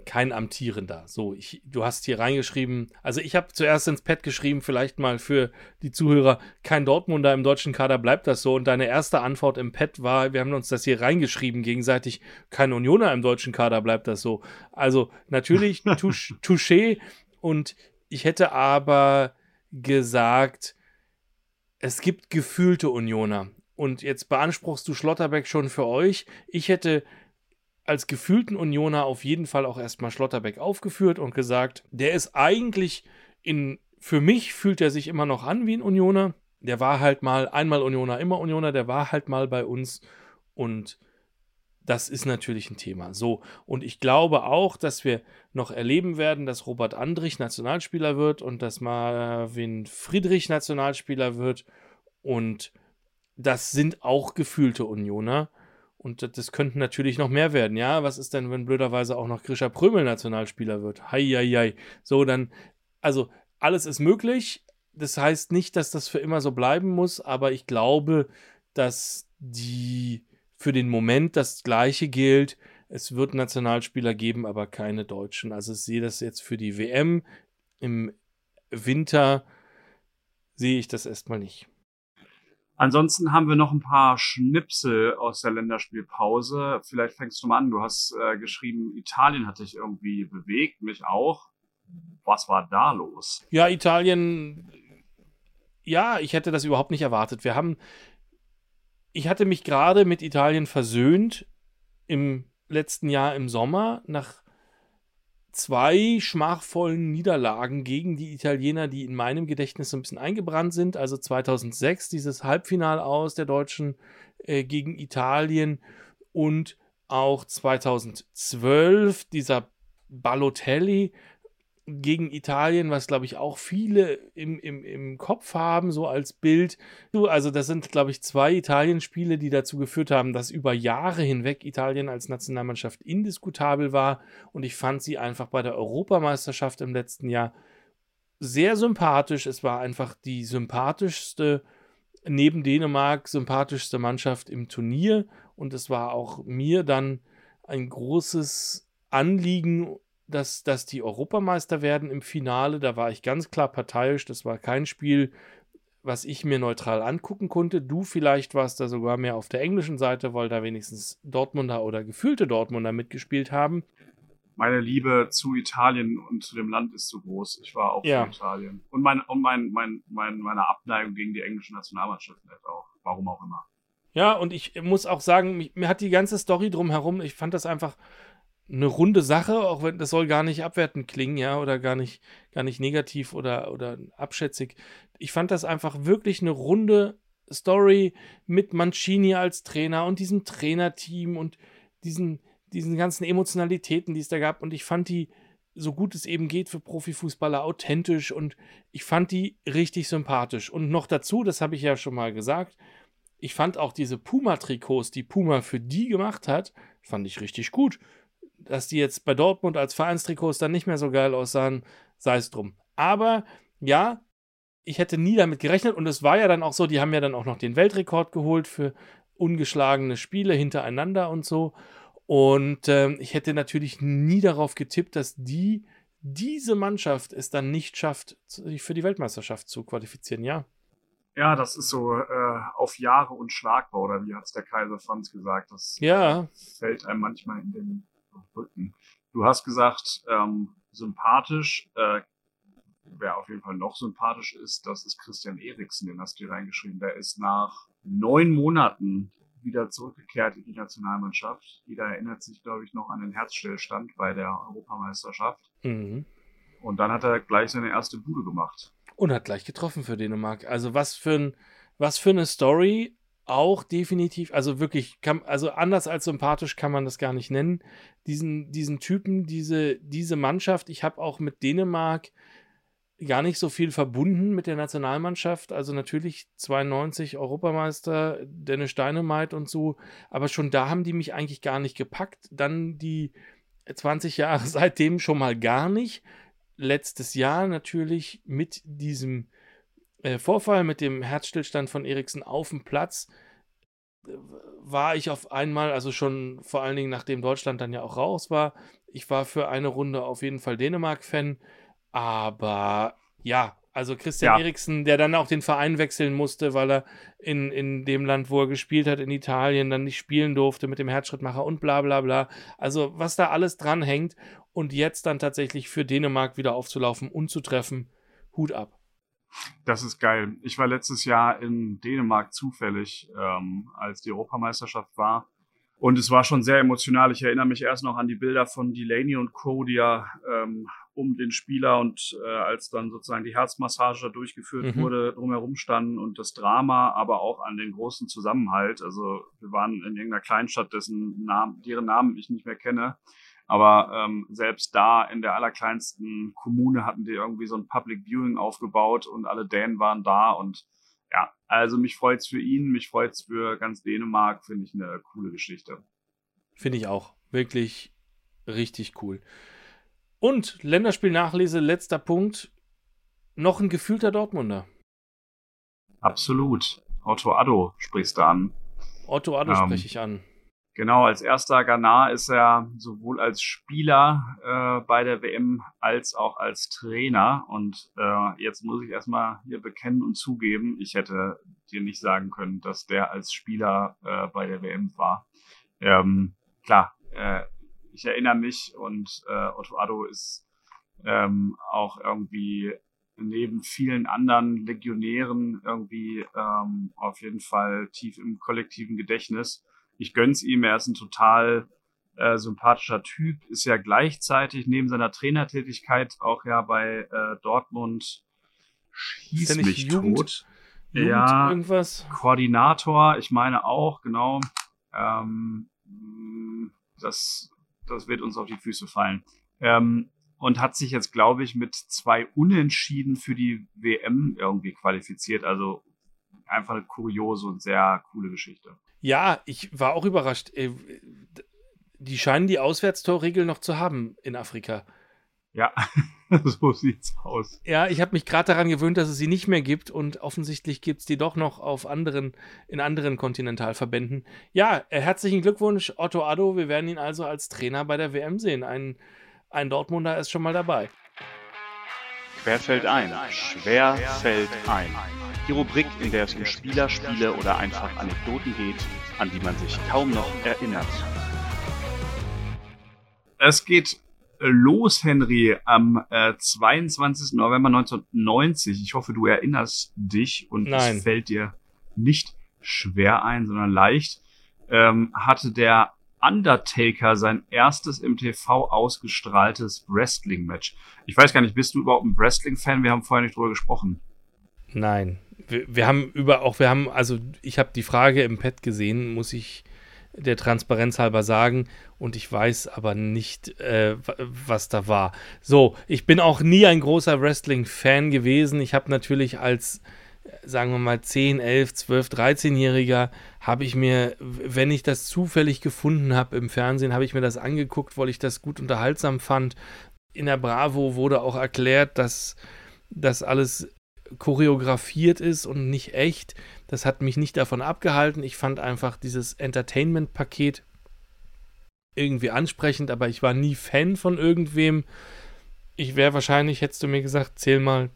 kein amtierender. So, ich, du hast hier reingeschrieben, also ich habe zuerst ins Pad geschrieben, vielleicht mal für die Zuhörer, kein Dortmunder im deutschen Kader bleibt das so. Und deine erste Antwort im Pad war, wir haben uns das hier reingeschrieben gegenseitig, kein Unioner im deutschen Kader bleibt das so. Also natürlich Touché und ich hätte aber gesagt, es gibt gefühlte Unioner. Und jetzt beanspruchst du Schlotterbeck schon für euch. Ich hätte als gefühlten Unioner auf jeden Fall auch erstmal Schlotterbeck aufgeführt und gesagt, der ist eigentlich in, für mich fühlt er sich immer noch an wie ein Unioner. Der war halt mal einmal Unioner, immer Unioner, der war halt mal bei uns und das ist natürlich ein Thema. So, und ich glaube auch, dass wir noch erleben werden, dass Robert Andrich Nationalspieler wird und dass Marvin Friedrich Nationalspieler wird. Und das sind auch gefühlte Unioner. Und das könnten natürlich noch mehr werden. Ja, was ist denn, wenn blöderweise auch noch Grisha Prömel Nationalspieler wird? Hei, hei, hei. So, dann, also alles ist möglich. Das heißt nicht, dass das für immer so bleiben muss, aber ich glaube, dass die für den Moment das Gleiche gilt. Es wird Nationalspieler geben, aber keine Deutschen. Also ich sehe das jetzt für die WM im Winter, sehe ich das erstmal nicht. Ansonsten haben wir noch ein paar Schnipsel aus der Länderspielpause. Vielleicht fängst du mal an. Du hast äh, geschrieben, Italien hat dich irgendwie bewegt, mich auch. Was war da los? Ja, Italien. Ja, ich hätte das überhaupt nicht erwartet. Wir haben. Ich hatte mich gerade mit Italien versöhnt im letzten Jahr im Sommer, nach zwei schmachvollen Niederlagen gegen die Italiener, die in meinem Gedächtnis so ein bisschen eingebrannt sind. Also 2006 dieses Halbfinal aus der Deutschen äh, gegen Italien und auch 2012 dieser Balotelli gegen Italien, was glaube ich auch viele im, im, im Kopf haben, so als Bild. Also das sind, glaube ich, zwei Italien-Spiele, die dazu geführt haben, dass über Jahre hinweg Italien als Nationalmannschaft indiskutabel war. Und ich fand sie einfach bei der Europameisterschaft im letzten Jahr sehr sympathisch. Es war einfach die sympathischste, neben Dänemark, sympathischste Mannschaft im Turnier. Und es war auch mir dann ein großes Anliegen dass, dass die Europameister werden im Finale. Da war ich ganz klar parteiisch. Das war kein Spiel, was ich mir neutral angucken konnte. Du vielleicht warst da sogar mehr auf der englischen Seite, weil da wenigstens Dortmunder oder gefühlte Dortmunder mitgespielt haben. Meine Liebe zu Italien und zu dem Land ist zu groß. Ich war auch ja. für Italien. Und, mein, und mein, mein, mein, meine Abneigung gegen die englische Nationalmannschaft auch. Warum auch immer. Ja, und ich muss auch sagen, mir hat die ganze Story drumherum, ich fand das einfach eine runde Sache, auch wenn das soll gar nicht abwertend klingen, ja, oder gar nicht, gar nicht negativ oder, oder abschätzig. Ich fand das einfach wirklich eine runde Story mit Mancini als Trainer und diesem Trainerteam und diesen, diesen ganzen Emotionalitäten, die es da gab. Und ich fand die, so gut es eben geht für Profifußballer, authentisch und ich fand die richtig sympathisch. Und noch dazu, das habe ich ja schon mal gesagt, ich fand auch diese Puma-Trikots, die Puma für die gemacht hat, fand ich richtig gut dass die jetzt bei Dortmund als Vereinstrikots dann nicht mehr so geil aussahen, sei es drum. Aber ja, ich hätte nie damit gerechnet und es war ja dann auch so, die haben ja dann auch noch den Weltrekord geholt für ungeschlagene Spiele hintereinander und so. Und äh, ich hätte natürlich nie darauf getippt, dass die diese Mannschaft es dann nicht schafft, sich für die Weltmeisterschaft zu qualifizieren, ja. Ja, das ist so äh, auf Jahre unschlagbar, oder wie hat es der Kaiser Franz gesagt? Das ja. fällt einem manchmal in den Rücken. Du hast gesagt, ähm, sympathisch, äh, wer auf jeden Fall noch sympathisch ist, das ist Christian Eriksen, den hast du hier reingeschrieben. Der ist nach neun Monaten wieder zurückgekehrt in die Nationalmannschaft. Jeder erinnert sich, glaube ich, noch an den Herzstillstand bei der Europameisterschaft. Mhm. Und dann hat er gleich seine erste Bude gemacht. Und hat gleich getroffen für Dänemark. Also was für, ein, was für eine Story. Auch definitiv, also wirklich, kann, also anders als sympathisch kann man das gar nicht nennen. Diesen, diesen Typen, diese, diese Mannschaft, ich habe auch mit Dänemark gar nicht so viel verbunden mit der Nationalmannschaft. Also natürlich 92 Europameister, Dennis Steinemeit und so. Aber schon da haben die mich eigentlich gar nicht gepackt. Dann die 20 Jahre seitdem schon mal gar nicht. Letztes Jahr natürlich mit diesem äh, Vorfall, mit dem Herzstillstand von Eriksen auf dem Platz, äh, war ich auf einmal, also schon vor allen Dingen nachdem Deutschland dann ja auch raus war, ich war für eine Runde auf jeden Fall Dänemark-Fan aber ja, also Christian ja. Eriksen, der dann auch den Verein wechseln musste, weil er in, in dem Land, wo er gespielt hat, in Italien, dann nicht spielen durfte mit dem Herzschrittmacher und bla bla bla. Also was da alles dranhängt und jetzt dann tatsächlich für Dänemark wieder aufzulaufen und zu treffen, Hut ab. Das ist geil. Ich war letztes Jahr in Dänemark zufällig, ähm, als die Europameisterschaft war. Und es war schon sehr emotional. Ich erinnere mich erst noch an die Bilder von Delaney und ja ähm, um den Spieler und äh, als dann sozusagen die Herzmassage durchgeführt mhm. wurde, drumherum standen und das Drama, aber auch an den großen Zusammenhalt. Also wir waren in irgendeiner Kleinstadt, dessen Namen, deren Namen ich nicht mehr kenne. Aber ähm, selbst da in der allerkleinsten Kommune hatten die irgendwie so ein Public Viewing aufgebaut und alle Dänen waren da und ja, also mich freut's für ihn, mich freut's für ganz Dänemark, finde ich eine coole Geschichte. Finde ich auch. Wirklich richtig cool. Und Länderspiel-Nachlese, letzter Punkt. Noch ein gefühlter Dortmunder. Absolut. Otto Addo sprichst du an. Otto Addo ähm, spreche ich an. Genau, als erster Ghana ist er sowohl als Spieler äh, bei der WM als auch als Trainer. Und äh, jetzt muss ich erstmal hier bekennen und zugeben, ich hätte dir nicht sagen können, dass der als Spieler äh, bei der WM war. Ähm, klar, äh, ich erinnere mich und äh, Otto Addo ist ähm, auch irgendwie neben vielen anderen Legionären irgendwie ähm, auf jeden Fall tief im kollektiven Gedächtnis. Ich gönn's ihm, er ist ein total äh, sympathischer Typ, ist ja gleichzeitig neben seiner Trainertätigkeit auch ja bei äh, Dortmund schieß mich Jugend, tot. Jugend ja, irgendwas? Koordinator, ich meine auch, genau. Ähm, das das wird uns auf die Füße fallen. Ähm, und hat sich jetzt, glaube ich, mit zwei Unentschieden für die WM irgendwie qualifiziert. Also einfach eine kuriose und sehr coole Geschichte. Ja, ich war auch überrascht. Äh, die scheinen die Auswärtstorregel noch zu haben in Afrika. Ja, so sieht's aus. Ja, ich habe mich gerade daran gewöhnt, dass es sie nicht mehr gibt und offensichtlich gibt es die doch noch auf anderen, in anderen Kontinentalverbänden. Ja, äh, herzlichen Glückwunsch, Otto Addo. Wir werden ihn also als Trainer bei der WM sehen. Ein, ein Dortmunder ist schon mal dabei. Schwer fällt ein. Schwer fällt ein. Die Rubrik, in der es um Spieler, Spiele oder einfach Anekdoten geht, an die man sich kaum noch erinnert. Es geht los, Henry, am äh, 22. November 1990. Ich hoffe, du erinnerst dich und Nein. es fällt dir nicht schwer ein, sondern leicht. Ähm, hatte der Undertaker sein erstes im TV ausgestrahltes Wrestling-Match. Ich weiß gar nicht, bist du überhaupt ein Wrestling-Fan? Wir haben vorher nicht drüber gesprochen. Nein, wir, wir haben über auch wir haben also ich habe die Frage im Pad gesehen, muss ich der Transparenz halber sagen und ich weiß aber nicht, äh, was da war. So, ich bin auch nie ein großer Wrestling-Fan gewesen. Ich habe natürlich als, sagen wir mal, 10, 11, 12, 13-Jähriger, habe ich mir, wenn ich das zufällig gefunden habe im Fernsehen, habe ich mir das angeguckt, weil ich das gut unterhaltsam fand. In der Bravo wurde auch erklärt, dass das alles choreografiert ist und nicht echt. Das hat mich nicht davon abgehalten. Ich fand einfach dieses Entertainment-Paket irgendwie ansprechend, aber ich war nie Fan von irgendwem. Ich wäre wahrscheinlich, hättest du mir gesagt, zähl mal,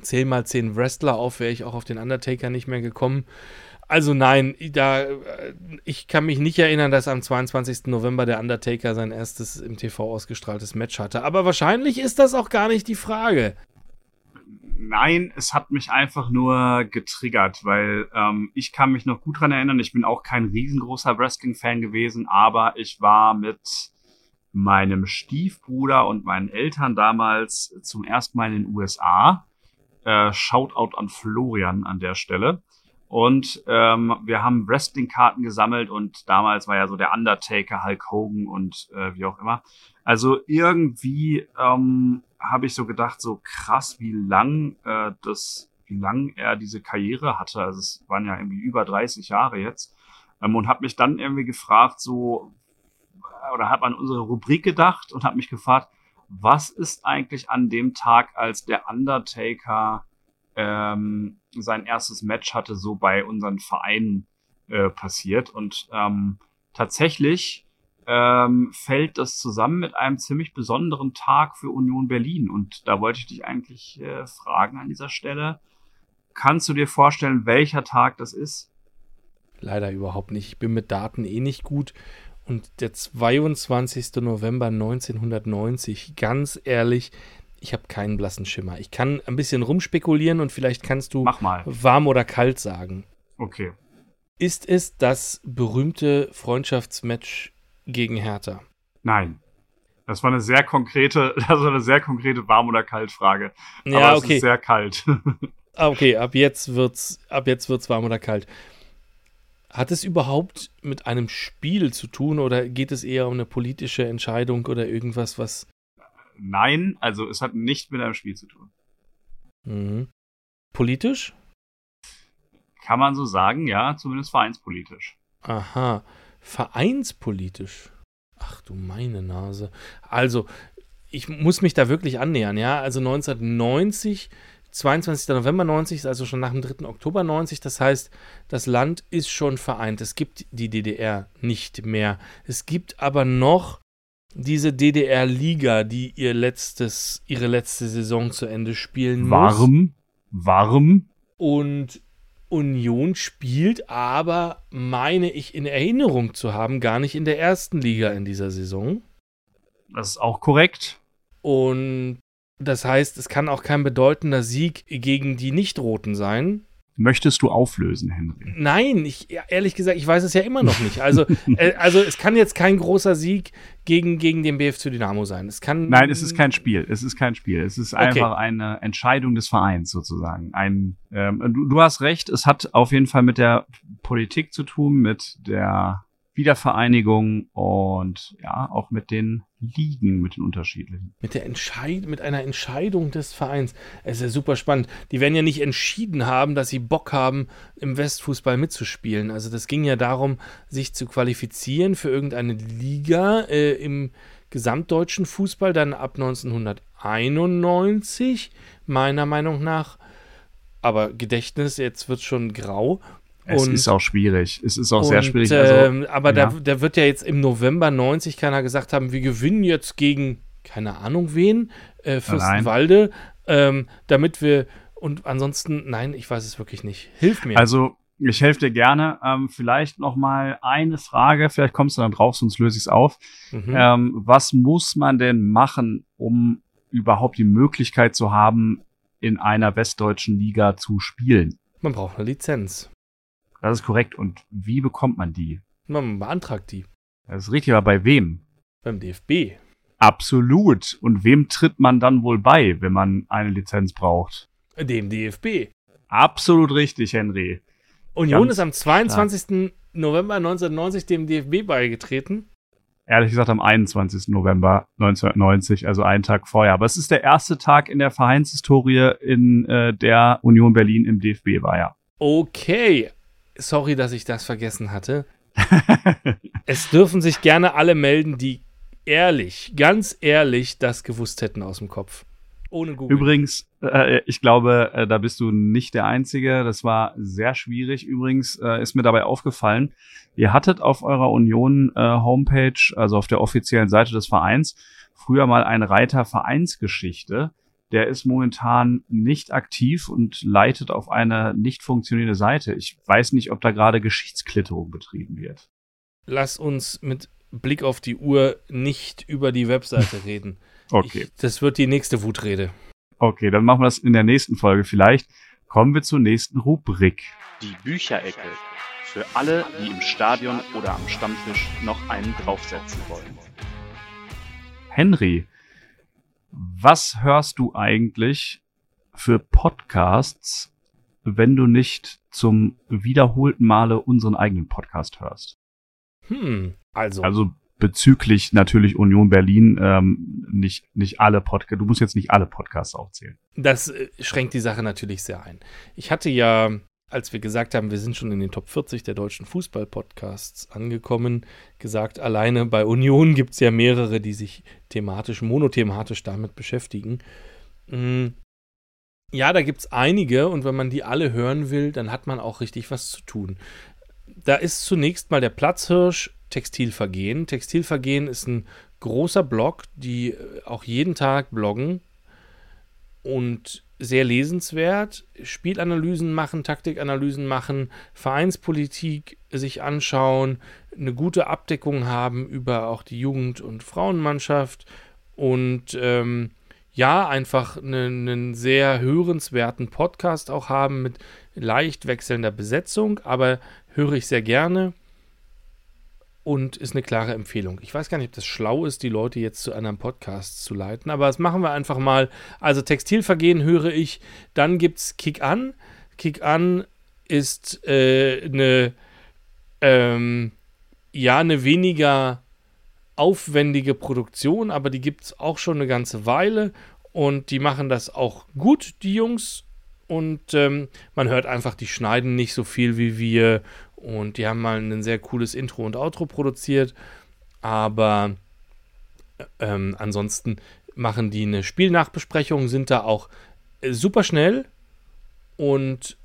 zähl mal zehn Wrestler auf, wäre ich auch auf den Undertaker nicht mehr gekommen. Also nein, da, ich kann mich nicht erinnern, dass am 22. November der Undertaker sein erstes im TV ausgestrahltes Match hatte. Aber wahrscheinlich ist das auch gar nicht die Frage. Nein, es hat mich einfach nur getriggert, weil ähm, ich kann mich noch gut dran erinnern. Ich bin auch kein riesengroßer Wrestling-Fan gewesen, aber ich war mit meinem Stiefbruder und meinen Eltern damals zum ersten Mal in den USA. Äh, Shoutout an Florian an der Stelle. Und ähm, wir haben Wrestling-Karten gesammelt und damals war ja so der Undertaker, Hulk Hogan und äh, wie auch immer. Also irgendwie ähm, habe ich so gedacht, so krass, wie lang äh, das, wie lang er diese Karriere hatte. Also es waren ja irgendwie über 30 Jahre jetzt. Ähm, und habe mich dann irgendwie gefragt, so, oder habe an unsere Rubrik gedacht und habe mich gefragt, was ist eigentlich an dem Tag, als der Undertaker ähm, sein erstes Match hatte, so bei unseren Vereinen äh, passiert. Und ähm, tatsächlich ähm, fällt das zusammen mit einem ziemlich besonderen Tag für Union Berlin. Und da wollte ich dich eigentlich äh, fragen an dieser Stelle. Kannst du dir vorstellen, welcher Tag das ist? Leider überhaupt nicht. Ich bin mit Daten eh nicht gut. Und der 22. November 1990, ganz ehrlich, ich habe keinen blassen Schimmer. Ich kann ein bisschen rumspekulieren und vielleicht kannst du warm oder kalt sagen. Okay. Ist es das berühmte Freundschaftsmatch gegen Hertha? Nein. Das war eine sehr konkrete, das war eine sehr konkrete Warm- oder Kalt-Frage. Ja, Aber es okay. ist sehr kalt. Ah, okay, ab jetzt wird's, ab jetzt wird's warm oder kalt. Hat es überhaupt mit einem Spiel zu tun oder geht es eher um eine politische Entscheidung oder irgendwas, was. Nein, also es hat nicht mit einem Spiel zu tun. Mhm. Politisch? Kann man so sagen, ja, zumindest vereinspolitisch. Aha. Vereinspolitisch. Ach du meine Nase. Also, ich muss mich da wirklich annähern, ja. Also 1990, 22. November 90, also schon nach dem 3. Oktober 90. Das heißt, das Land ist schon vereint. Es gibt die DDR nicht mehr. Es gibt aber noch diese DDR-Liga, die ihr letztes, ihre letzte Saison zu Ende spielen muss. Warm, warm. Und Union spielt aber, meine ich in Erinnerung zu haben, gar nicht in der ersten Liga in dieser Saison. Das ist auch korrekt. Und das heißt, es kann auch kein bedeutender Sieg gegen die Nicht-Roten sein, möchtest du auflösen, Henry? Nein, ich, ehrlich gesagt, ich weiß es ja immer noch nicht. Also, äh, also es kann jetzt kein großer Sieg gegen, gegen den BFC Dynamo sein. Es kann, Nein, es ist kein Spiel. Es ist kein Spiel. Es ist einfach okay. eine Entscheidung des Vereins sozusagen. Ein, ähm, du, du hast recht, es hat auf jeden Fall mit der Politik zu tun, mit der Wiedervereinigung und ja, auch mit den Ligen, mit den unterschiedlichen. Mit der Entscheid mit einer Entscheidung des Vereins. Es ist ja super spannend. Die werden ja nicht entschieden haben, dass sie Bock haben, im Westfußball mitzuspielen. Also das ging ja darum, sich zu qualifizieren für irgendeine Liga äh, im gesamtdeutschen Fußball, dann ab 1991, meiner Meinung nach. Aber Gedächtnis, jetzt wird schon grau. Es und, ist auch schwierig. Es ist auch und, sehr schwierig. Also, ähm, aber ja. da, da wird ja jetzt im November 90 keiner gesagt haben, wir gewinnen jetzt gegen keine Ahnung wen, äh, Fürstenwalde, ähm, damit wir und ansonsten, nein, ich weiß es wirklich nicht. Hilf mir. Also, ich helfe dir gerne. Ähm, vielleicht noch mal eine Frage, vielleicht kommst du dann drauf, sonst löse ich es auf. Mhm. Ähm, was muss man denn machen, um überhaupt die Möglichkeit zu haben, in einer westdeutschen Liga zu spielen? Man braucht eine Lizenz. Das ist korrekt. Und wie bekommt man die? Man beantragt die. Das ist richtig, aber bei wem? Beim DFB. Absolut. Und wem tritt man dann wohl bei, wenn man eine Lizenz braucht? Dem DFB. Absolut richtig, Henry. Union Ganz ist am 22. Klar. November 1990 dem DFB beigetreten. Ehrlich gesagt am 21. November 1990, also einen Tag vorher. Aber es ist der erste Tag in der Vereinshistorie, in äh, der Union Berlin im DFB war, ja. Okay, Sorry, dass ich das vergessen hatte. es dürfen sich gerne alle melden, die ehrlich, ganz ehrlich das gewusst hätten aus dem Kopf. Ohne Google. Übrigens, äh, ich glaube, äh, da bist du nicht der Einzige. Das war sehr schwierig. Übrigens äh, ist mir dabei aufgefallen, ihr hattet auf eurer Union äh, also auf der offiziellen Seite des Vereins, früher mal einen Reiter Vereinsgeschichte. Der ist momentan nicht aktiv und leitet auf eine nicht funktionierende Seite. Ich weiß nicht, ob da gerade Geschichtsklitterung betrieben wird. Lass uns mit Blick auf die Uhr nicht über die Webseite reden. Okay. Ich, das wird die nächste Wutrede. Okay, dann machen wir das in der nächsten Folge vielleicht. Kommen wir zur nächsten Rubrik. Die Bücherecke. Für alle, die im Stadion oder am Stammtisch noch einen draufsetzen wollen. Henry, was hörst du eigentlich für Podcasts, wenn du nicht zum wiederholten Male unseren eigenen Podcast hörst? Hm, also. Also bezüglich natürlich Union Berlin ähm, nicht, nicht alle Podcasts, du musst jetzt nicht alle Podcasts aufzählen. Das äh, schränkt die Sache natürlich sehr ein. Ich hatte ja, als wir gesagt haben, wir sind schon in den Top 40 der deutschen Fußball-Podcasts angekommen, gesagt, alleine bei Union gibt es ja mehrere, die sich thematisch, monothematisch damit beschäftigen. Hm. Ja, da gibt es einige und wenn man die alle hören will, dann hat man auch richtig was zu tun. Da ist zunächst mal der Platzhirsch Textilvergehen. Textilvergehen ist ein großer Blog, die äh, auch jeden Tag bloggen und sehr lesenswert, Spielanalysen machen, Taktikanalysen machen, Vereinspolitik sich anschauen, eine gute Abdeckung haben über auch die Jugend- und Frauenmannschaft und ähm, ja, einfach einen, einen sehr hörenswerten Podcast auch haben mit leicht wechselnder Besetzung, aber höre ich sehr gerne und ist eine klare Empfehlung. Ich weiß gar nicht, ob das schlau ist, die Leute jetzt zu einem Podcast zu leiten, aber das machen wir einfach mal. Also Textilvergehen höre ich, dann gibt es Kick An. Kick An ist äh, eine, ähm, ja, eine weniger aufwendige Produktion, aber die gibt es auch schon eine ganze Weile und die machen das auch gut, die Jungs. Und ähm, man hört einfach, die schneiden nicht so viel wie wir und die haben mal ein sehr cooles Intro und Outro produziert. Aber ähm, ansonsten machen die eine Spielnachbesprechung, sind da auch äh, super schnell und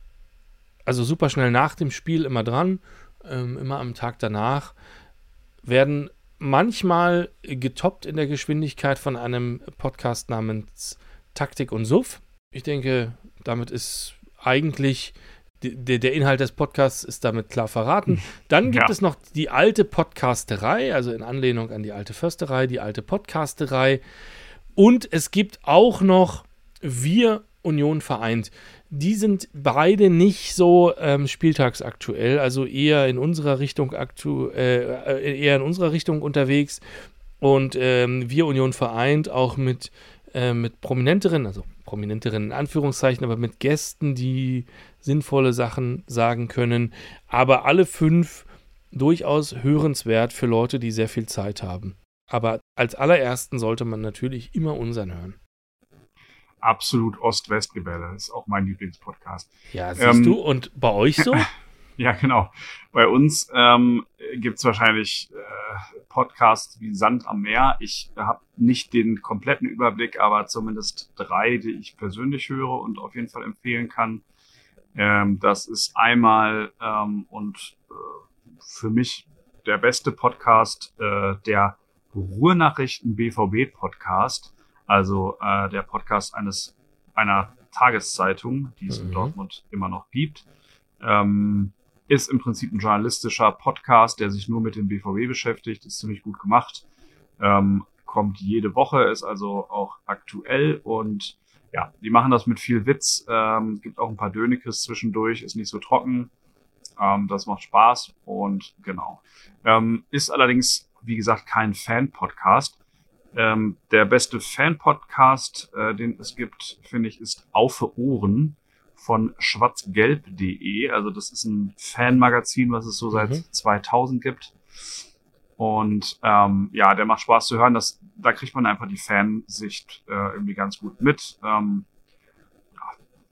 also super schnell nach dem Spiel immer dran, ähm, immer am Tag danach, werden manchmal getoppt in der Geschwindigkeit von einem Podcast namens Taktik und Suff. Ich denke, damit ist eigentlich der, der Inhalt des Podcasts ist damit klar verraten. Dann gibt ja. es noch die alte Podcasterei, also in Anlehnung an die alte Försterei, die alte Podcasterei. Und es gibt auch noch Wir Union vereint. Die sind beide nicht so ähm, spieltagsaktuell, also eher in unserer Richtung aktu äh, eher in unserer Richtung unterwegs. Und ähm, Wir Union vereint auch mit, äh, mit prominenteren, also prominenteren in Anführungszeichen, aber mit Gästen, die sinnvolle Sachen sagen können. Aber alle fünf durchaus hörenswert für Leute, die sehr viel Zeit haben. Aber als allerersten sollte man natürlich immer unseren hören. Absolut Ost-West-Gebälle ist auch mein Lieblingspodcast. Ja, siehst ähm, du, und bei euch so? ja, genau. Bei uns ähm, gibt es wahrscheinlich äh, Podcasts wie Sand am Meer. Ich habe nicht den kompletten Überblick, aber zumindest drei, die ich persönlich höre und auf jeden Fall empfehlen kann. Ähm, das ist einmal ähm, und äh, für mich der beste Podcast, äh, der Ruhrnachrichten BVB Podcast, also äh, der Podcast eines einer Tageszeitung, die es mhm. in Dortmund immer noch gibt. Ähm, ist im Prinzip ein journalistischer Podcast, der sich nur mit dem BVB beschäftigt, ist ziemlich gut gemacht, ähm, kommt jede Woche, ist also auch aktuell und ja, die machen das mit viel Witz, ähm, gibt auch ein paar Dönekes zwischendurch, ist nicht so trocken, ähm, das macht Spaß und genau. Ähm, ist allerdings, wie gesagt, kein Fan-Podcast. Ähm, der beste Fan-Podcast, äh, den es gibt, finde ich, ist Aufe Ohren von schwarzgelb.de. Also das ist ein Fanmagazin, was es so seit mhm. 2000 gibt. Und ähm, ja, der macht Spaß zu hören. Das, da kriegt man einfach die Fansicht äh, irgendwie ganz gut mit. Ähm,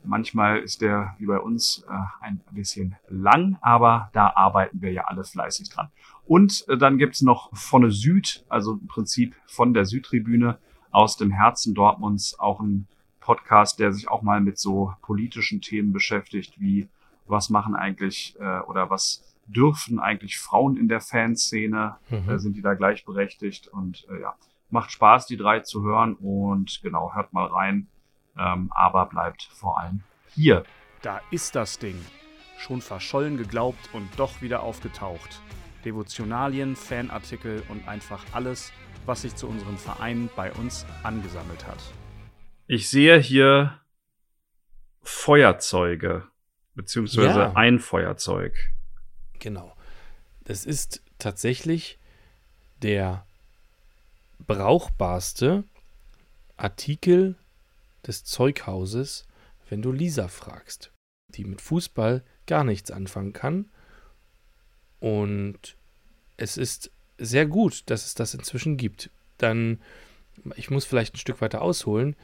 manchmal ist der, wie bei uns, äh, ein bisschen lang, aber da arbeiten wir ja alle fleißig dran. Und äh, dann gibt's noch von Süd, also im Prinzip von der Südtribüne aus dem Herzen Dortmunds, auch ein Podcast, der sich auch mal mit so politischen Themen beschäftigt, wie was machen eigentlich äh, oder was dürfen eigentlich Frauen in der Fanszene? Mhm. Äh, sind die da gleichberechtigt? Und äh, ja, macht Spaß, die drei zu hören und genau, hört mal rein. Ähm, aber bleibt vor allem hier. Da ist das Ding. Schon verschollen geglaubt und doch wieder aufgetaucht. Devotionalien, Fanartikel und einfach alles, was sich zu unserem Verein bei uns angesammelt hat. Ich sehe hier Feuerzeuge, beziehungsweise ja. ein Feuerzeug. Genau. Das ist tatsächlich der brauchbarste Artikel des Zeughauses, wenn du Lisa fragst, die mit Fußball gar nichts anfangen kann. Und es ist sehr gut, dass es das inzwischen gibt. Dann, ich muss vielleicht ein Stück weiter ausholen.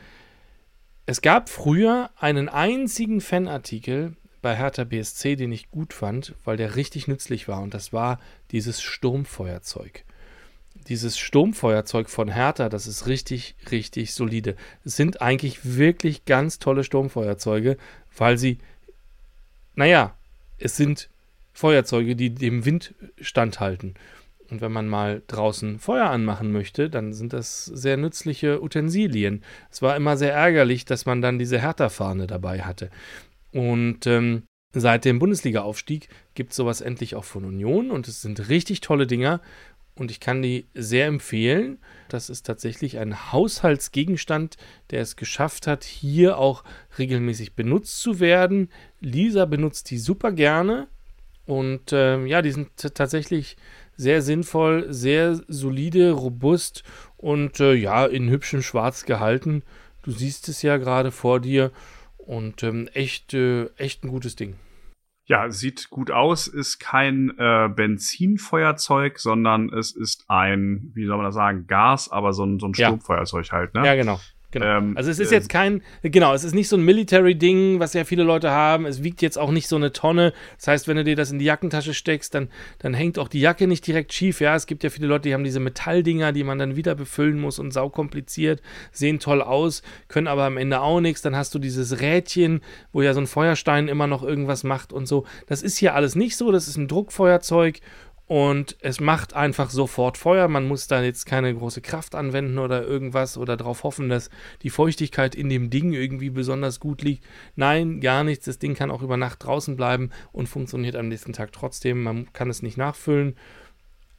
Es gab früher einen einzigen Fanartikel bei Hertha BSC, den ich gut fand, weil der richtig nützlich war. Und das war dieses Sturmfeuerzeug. Dieses Sturmfeuerzeug von Hertha, das ist richtig, richtig solide. Es sind eigentlich wirklich ganz tolle Sturmfeuerzeuge, weil sie, naja, es sind Feuerzeuge, die dem Wind standhalten. Und wenn man mal draußen Feuer anmachen möchte, dann sind das sehr nützliche Utensilien. Es war immer sehr ärgerlich, dass man dann diese Hertha-Fahne dabei hatte. Und ähm, seit dem Bundesliga-Aufstieg gibt es sowas endlich auch von Union und es sind richtig tolle Dinger und ich kann die sehr empfehlen. Das ist tatsächlich ein Haushaltsgegenstand, der es geschafft hat, hier auch regelmäßig benutzt zu werden. Lisa benutzt die super gerne und äh, ja, die sind tatsächlich sehr sinnvoll, sehr solide, robust und äh, ja, in hübschem Schwarz gehalten. Du siehst es ja gerade vor dir und ähm, echt, äh, echt ein gutes Ding. Ja, sieht gut aus, ist kein äh, Benzinfeuerzeug, sondern es ist ein, wie soll man das sagen, Gas, aber so ein, so ein Sturmfeuerzeug ja. halt, ne? Ja, genau. Genau. Ähm, also es ist äh, jetzt kein, genau, es ist nicht so ein Military-Ding, was ja viele Leute haben. Es wiegt jetzt auch nicht so eine Tonne. Das heißt, wenn du dir das in die Jackentasche steckst, dann, dann hängt auch die Jacke nicht direkt schief. Ja, es gibt ja viele Leute, die haben diese Metalldinger, die man dann wieder befüllen muss und saukompliziert, sehen toll aus, können aber am Ende auch nichts. Dann hast du dieses Rädchen, wo ja so ein Feuerstein immer noch irgendwas macht und so. Das ist hier alles nicht so. Das ist ein Druckfeuerzeug und es macht einfach sofort Feuer. Man muss da jetzt keine große Kraft anwenden oder irgendwas oder darauf hoffen, dass die Feuchtigkeit in dem Ding irgendwie besonders gut liegt. Nein, gar nichts. Das Ding kann auch über Nacht draußen bleiben und funktioniert am nächsten Tag trotzdem. Man kann es nicht nachfüllen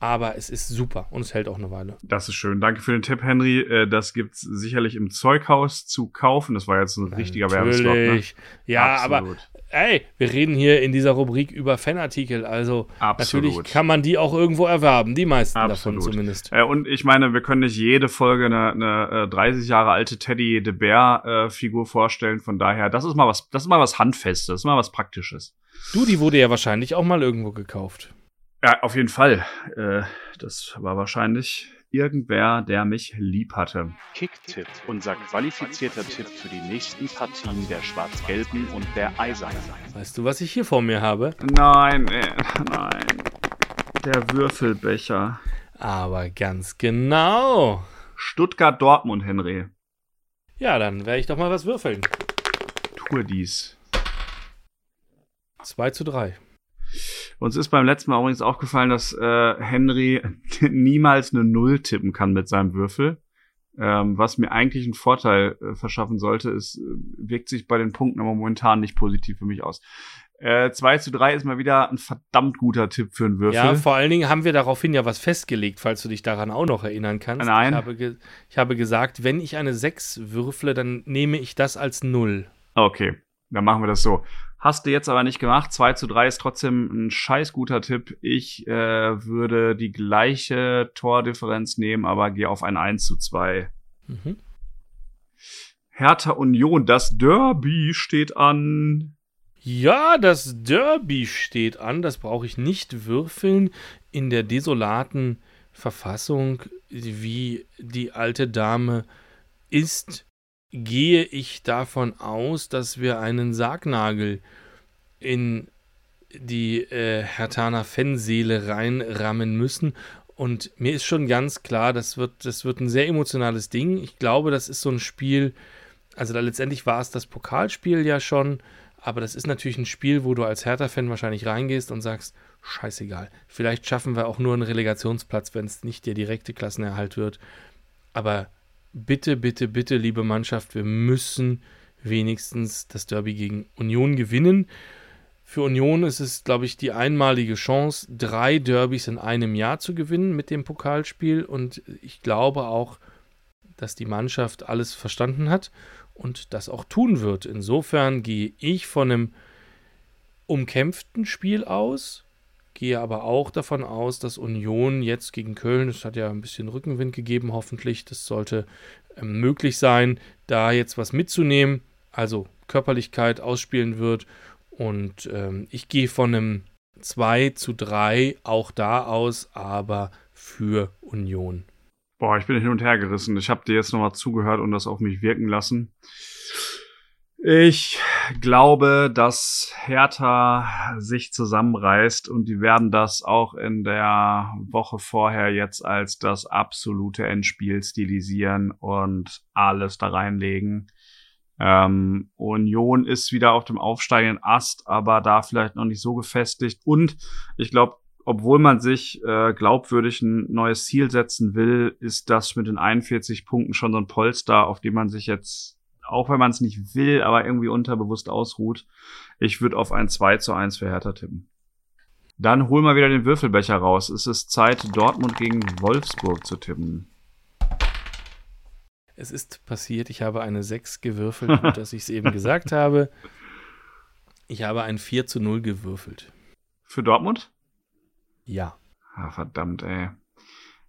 aber es ist super und es hält auch eine Weile. Das ist schön. Danke für den Tipp, Henry. Äh, das gibt es sicherlich im Zeughaus zu kaufen. Das war jetzt ein ja, richtiger Werbespot. Ne? Ja, Absolut. aber ey, wir reden hier in dieser Rubrik über Fanartikel. Also Absolut. natürlich kann man die auch irgendwo erwerben. Die meisten Absolut. davon zumindest. Äh, und ich meine, wir können nicht jede Folge eine, eine 30 äh, Jahre alte Teddy de Bear Figur vorstellen. Von daher, das ist mal was, das ist mal was Handfestes, das ist mal was Praktisches. Du, die wurde ja wahrscheinlich auch mal irgendwo gekauft. Ja, auf jeden Fall. Äh, das war wahrscheinlich irgendwer, der mich lieb hatte. Kicktipp, unser qualifizierter Tipp für die nächsten Partien der Schwarz-Gelben und der Eisernen. Weißt du, was ich hier vor mir habe? Nein, nein. Der Würfelbecher. Aber ganz genau. Stuttgart-Dortmund, Henry. Ja, dann werde ich doch mal was würfeln. Tue dies. 2 zu 3. Uns ist beim letzten Mal übrigens aufgefallen, dass äh, Henry niemals eine Null tippen kann mit seinem Würfel. Ähm, was mir eigentlich einen Vorteil äh, verschaffen sollte, ist, äh, wirkt sich bei den Punkten aber momentan nicht positiv für mich aus. Äh, 2 zu 3 ist mal wieder ein verdammt guter Tipp für einen Würfel. Ja, vor allen Dingen haben wir daraufhin ja was festgelegt, falls du dich daran auch noch erinnern kannst. Nein. Ich habe, ich habe gesagt, wenn ich eine 6 würfle, dann nehme ich das als Null. Okay, dann machen wir das so. Hast du jetzt aber nicht gemacht. 2 zu 3 ist trotzdem ein scheiß guter Tipp. Ich äh, würde die gleiche Tordifferenz nehmen, aber gehe auf ein 1 zu 2. Mhm. Hertha Union, das Derby steht an. Ja, das Derby steht an. Das brauche ich nicht würfeln in der desolaten Verfassung, wie die alte Dame ist gehe ich davon aus, dass wir einen Sargnagel in die äh, Hertaner Fanseele reinrammen müssen. Und mir ist schon ganz klar, das wird, das wird ein sehr emotionales Ding. Ich glaube, das ist so ein Spiel, Also da letztendlich war es das Pokalspiel ja schon, aber das ist natürlich ein Spiel, wo du als Hertha-Fan wahrscheinlich reingehst und sagst, scheißegal, vielleicht schaffen wir auch nur einen Relegationsplatz, wenn es nicht der direkte Klassenerhalt wird. Aber bitte, bitte, bitte, liebe Mannschaft, wir müssen wenigstens das Derby gegen Union gewinnen. Für Union ist es, glaube ich, die einmalige Chance, drei Derbys in einem Jahr zu gewinnen mit dem Pokalspiel. Und ich glaube auch, dass die Mannschaft alles verstanden hat und das auch tun wird. Insofern gehe ich von einem umkämpften Spiel aus, gehe aber auch davon aus, dass Union jetzt gegen Köln, es hat ja ein bisschen Rückenwind gegeben, hoffentlich, das sollte ähm, möglich sein, da jetzt was mitzunehmen, also Körperlichkeit ausspielen wird. Und ähm, ich gehe von einem 2 zu 3 auch da aus, aber für Union. Boah, ich bin hin und her gerissen. Ich habe dir jetzt nochmal zugehört und das auf mich wirken lassen. Ich glaube, dass Hertha sich zusammenreißt und die werden das auch in der Woche vorher jetzt als das absolute Endspiel stilisieren und alles da reinlegen. Ähm, Union ist wieder auf dem aufsteigenden Ast, aber da vielleicht noch nicht so gefestigt. Und ich glaube, obwohl man sich äh, glaubwürdig ein neues Ziel setzen will, ist das mit den 41 Punkten schon so ein Polster, auf dem man sich jetzt, auch wenn man es nicht will, aber irgendwie unterbewusst ausruht. Ich würde auf ein 2 zu 1 für Hertha tippen. Dann hol mal wieder den Würfelbecher raus. Es ist Zeit, Dortmund gegen Wolfsburg zu tippen. Es ist passiert, ich habe eine 6 gewürfelt, gut, dass ich es eben gesagt habe. Ich habe ein 4 zu 0 gewürfelt. Für Dortmund? Ja. Ah, verdammt, ey.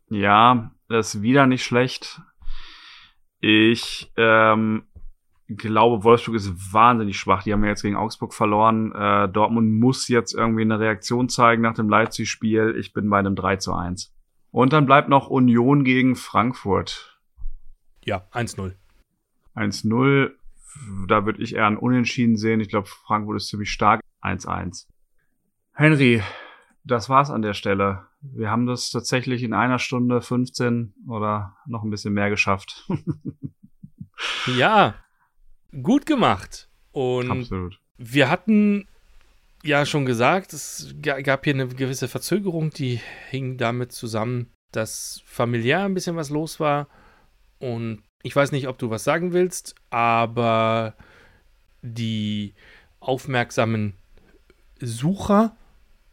Ja, das ist wieder nicht schlecht. Ich ähm, glaube, Wolfsburg ist wahnsinnig schwach. Die haben ja jetzt gegen Augsburg verloren. Äh, Dortmund muss jetzt irgendwie eine Reaktion zeigen nach dem Leipzig-Spiel. Ich bin bei einem 3 zu 1. Und dann bleibt noch Union gegen Frankfurt. Ja, 1-0. 1-0. Da würde ich eher ein Unentschieden sehen. Ich glaube, Frankfurt ist ziemlich stark. 1-1. Henry, das war's an der Stelle. Wir haben das tatsächlich in einer Stunde 15 oder noch ein bisschen mehr geschafft. ja, gut gemacht. Und Absolut. wir hatten ja schon gesagt, es gab hier eine gewisse Verzögerung, die hing damit zusammen, dass familiär ein bisschen was los war. Und ich weiß nicht, ob du was sagen willst, aber die aufmerksamen Sucher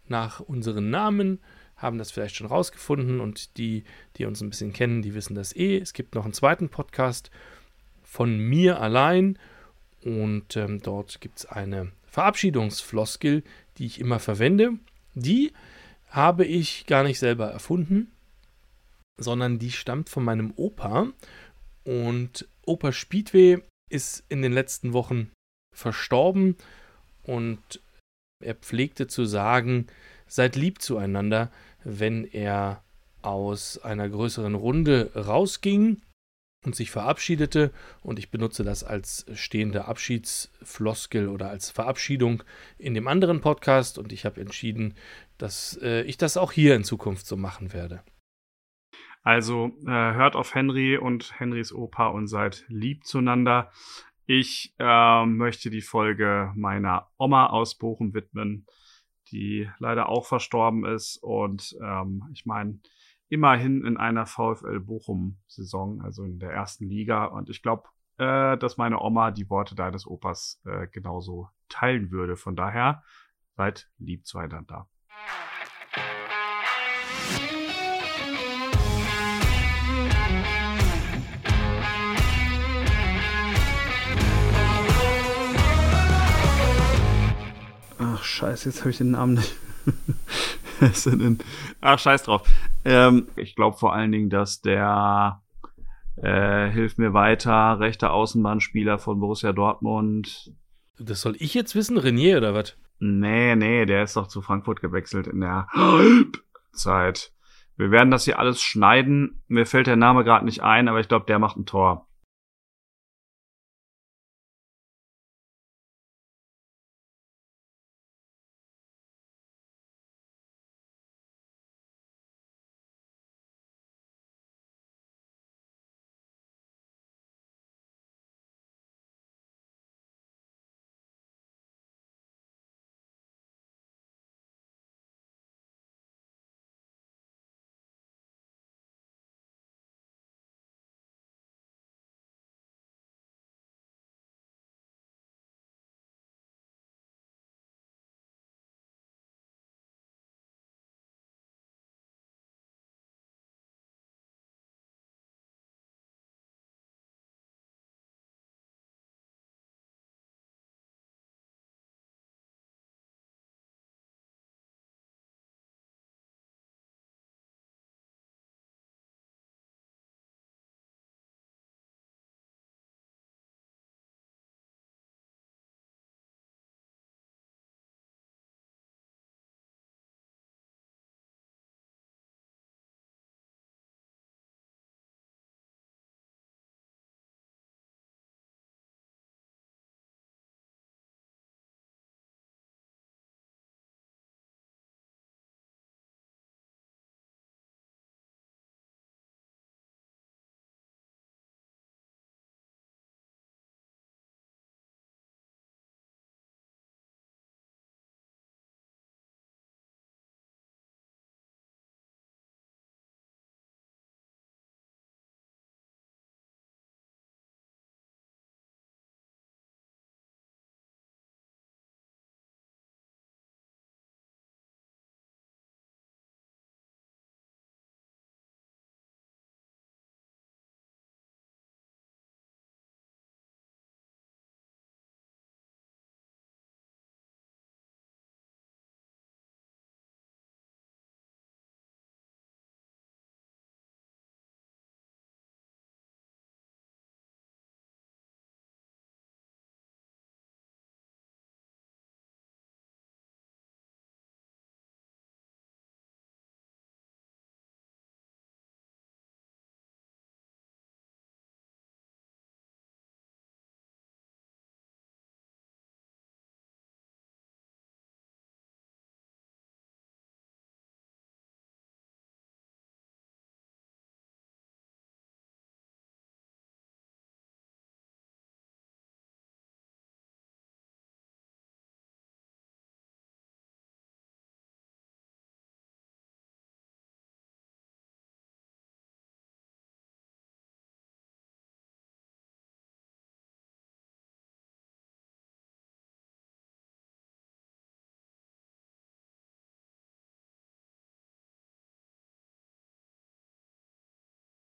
nach unseren Namen, haben das vielleicht schon rausgefunden und die, die uns ein bisschen kennen, die wissen das eh. Es gibt noch einen zweiten Podcast von mir allein und ähm, dort gibt es eine Verabschiedungsfloskel, die ich immer verwende. Die habe ich gar nicht selber erfunden, sondern die stammt von meinem Opa. Und Opa Speedway ist in den letzten Wochen verstorben. Und er pflegte zu sagen, seid lieb zueinander, wenn er aus einer größeren Runde rausging und sich verabschiedete. Und ich benutze das als stehende Abschiedsfloskel oder als Verabschiedung in dem anderen Podcast. Und ich habe entschieden, dass äh, ich das auch hier in Zukunft so machen werde. Also äh, hört auf Henry und Henrys Opa und seid lieb zueinander. Ich äh, möchte die Folge meiner Oma aus Bochum widmen, die leider auch verstorben ist. Und ähm, ich meine, immerhin in einer VfL Bochum-Saison, also in der ersten Liga. Und ich glaube, äh, dass meine Oma die Worte deines Opas äh, genauso teilen würde. Von daher, seid lieb zueinander. Ach, scheiße, jetzt habe ich den Namen nicht. Ach, scheiß drauf. Ähm, ich glaube vor allen Dingen, dass der äh, Hilf mir weiter, rechter Außenbahnspieler von Borussia Dortmund. Das soll ich jetzt wissen, Renier oder was? Nee, nee, der ist doch zu Frankfurt gewechselt in der Halbzeit. Wir werden das hier alles schneiden. Mir fällt der Name gerade nicht ein, aber ich glaube, der macht ein Tor.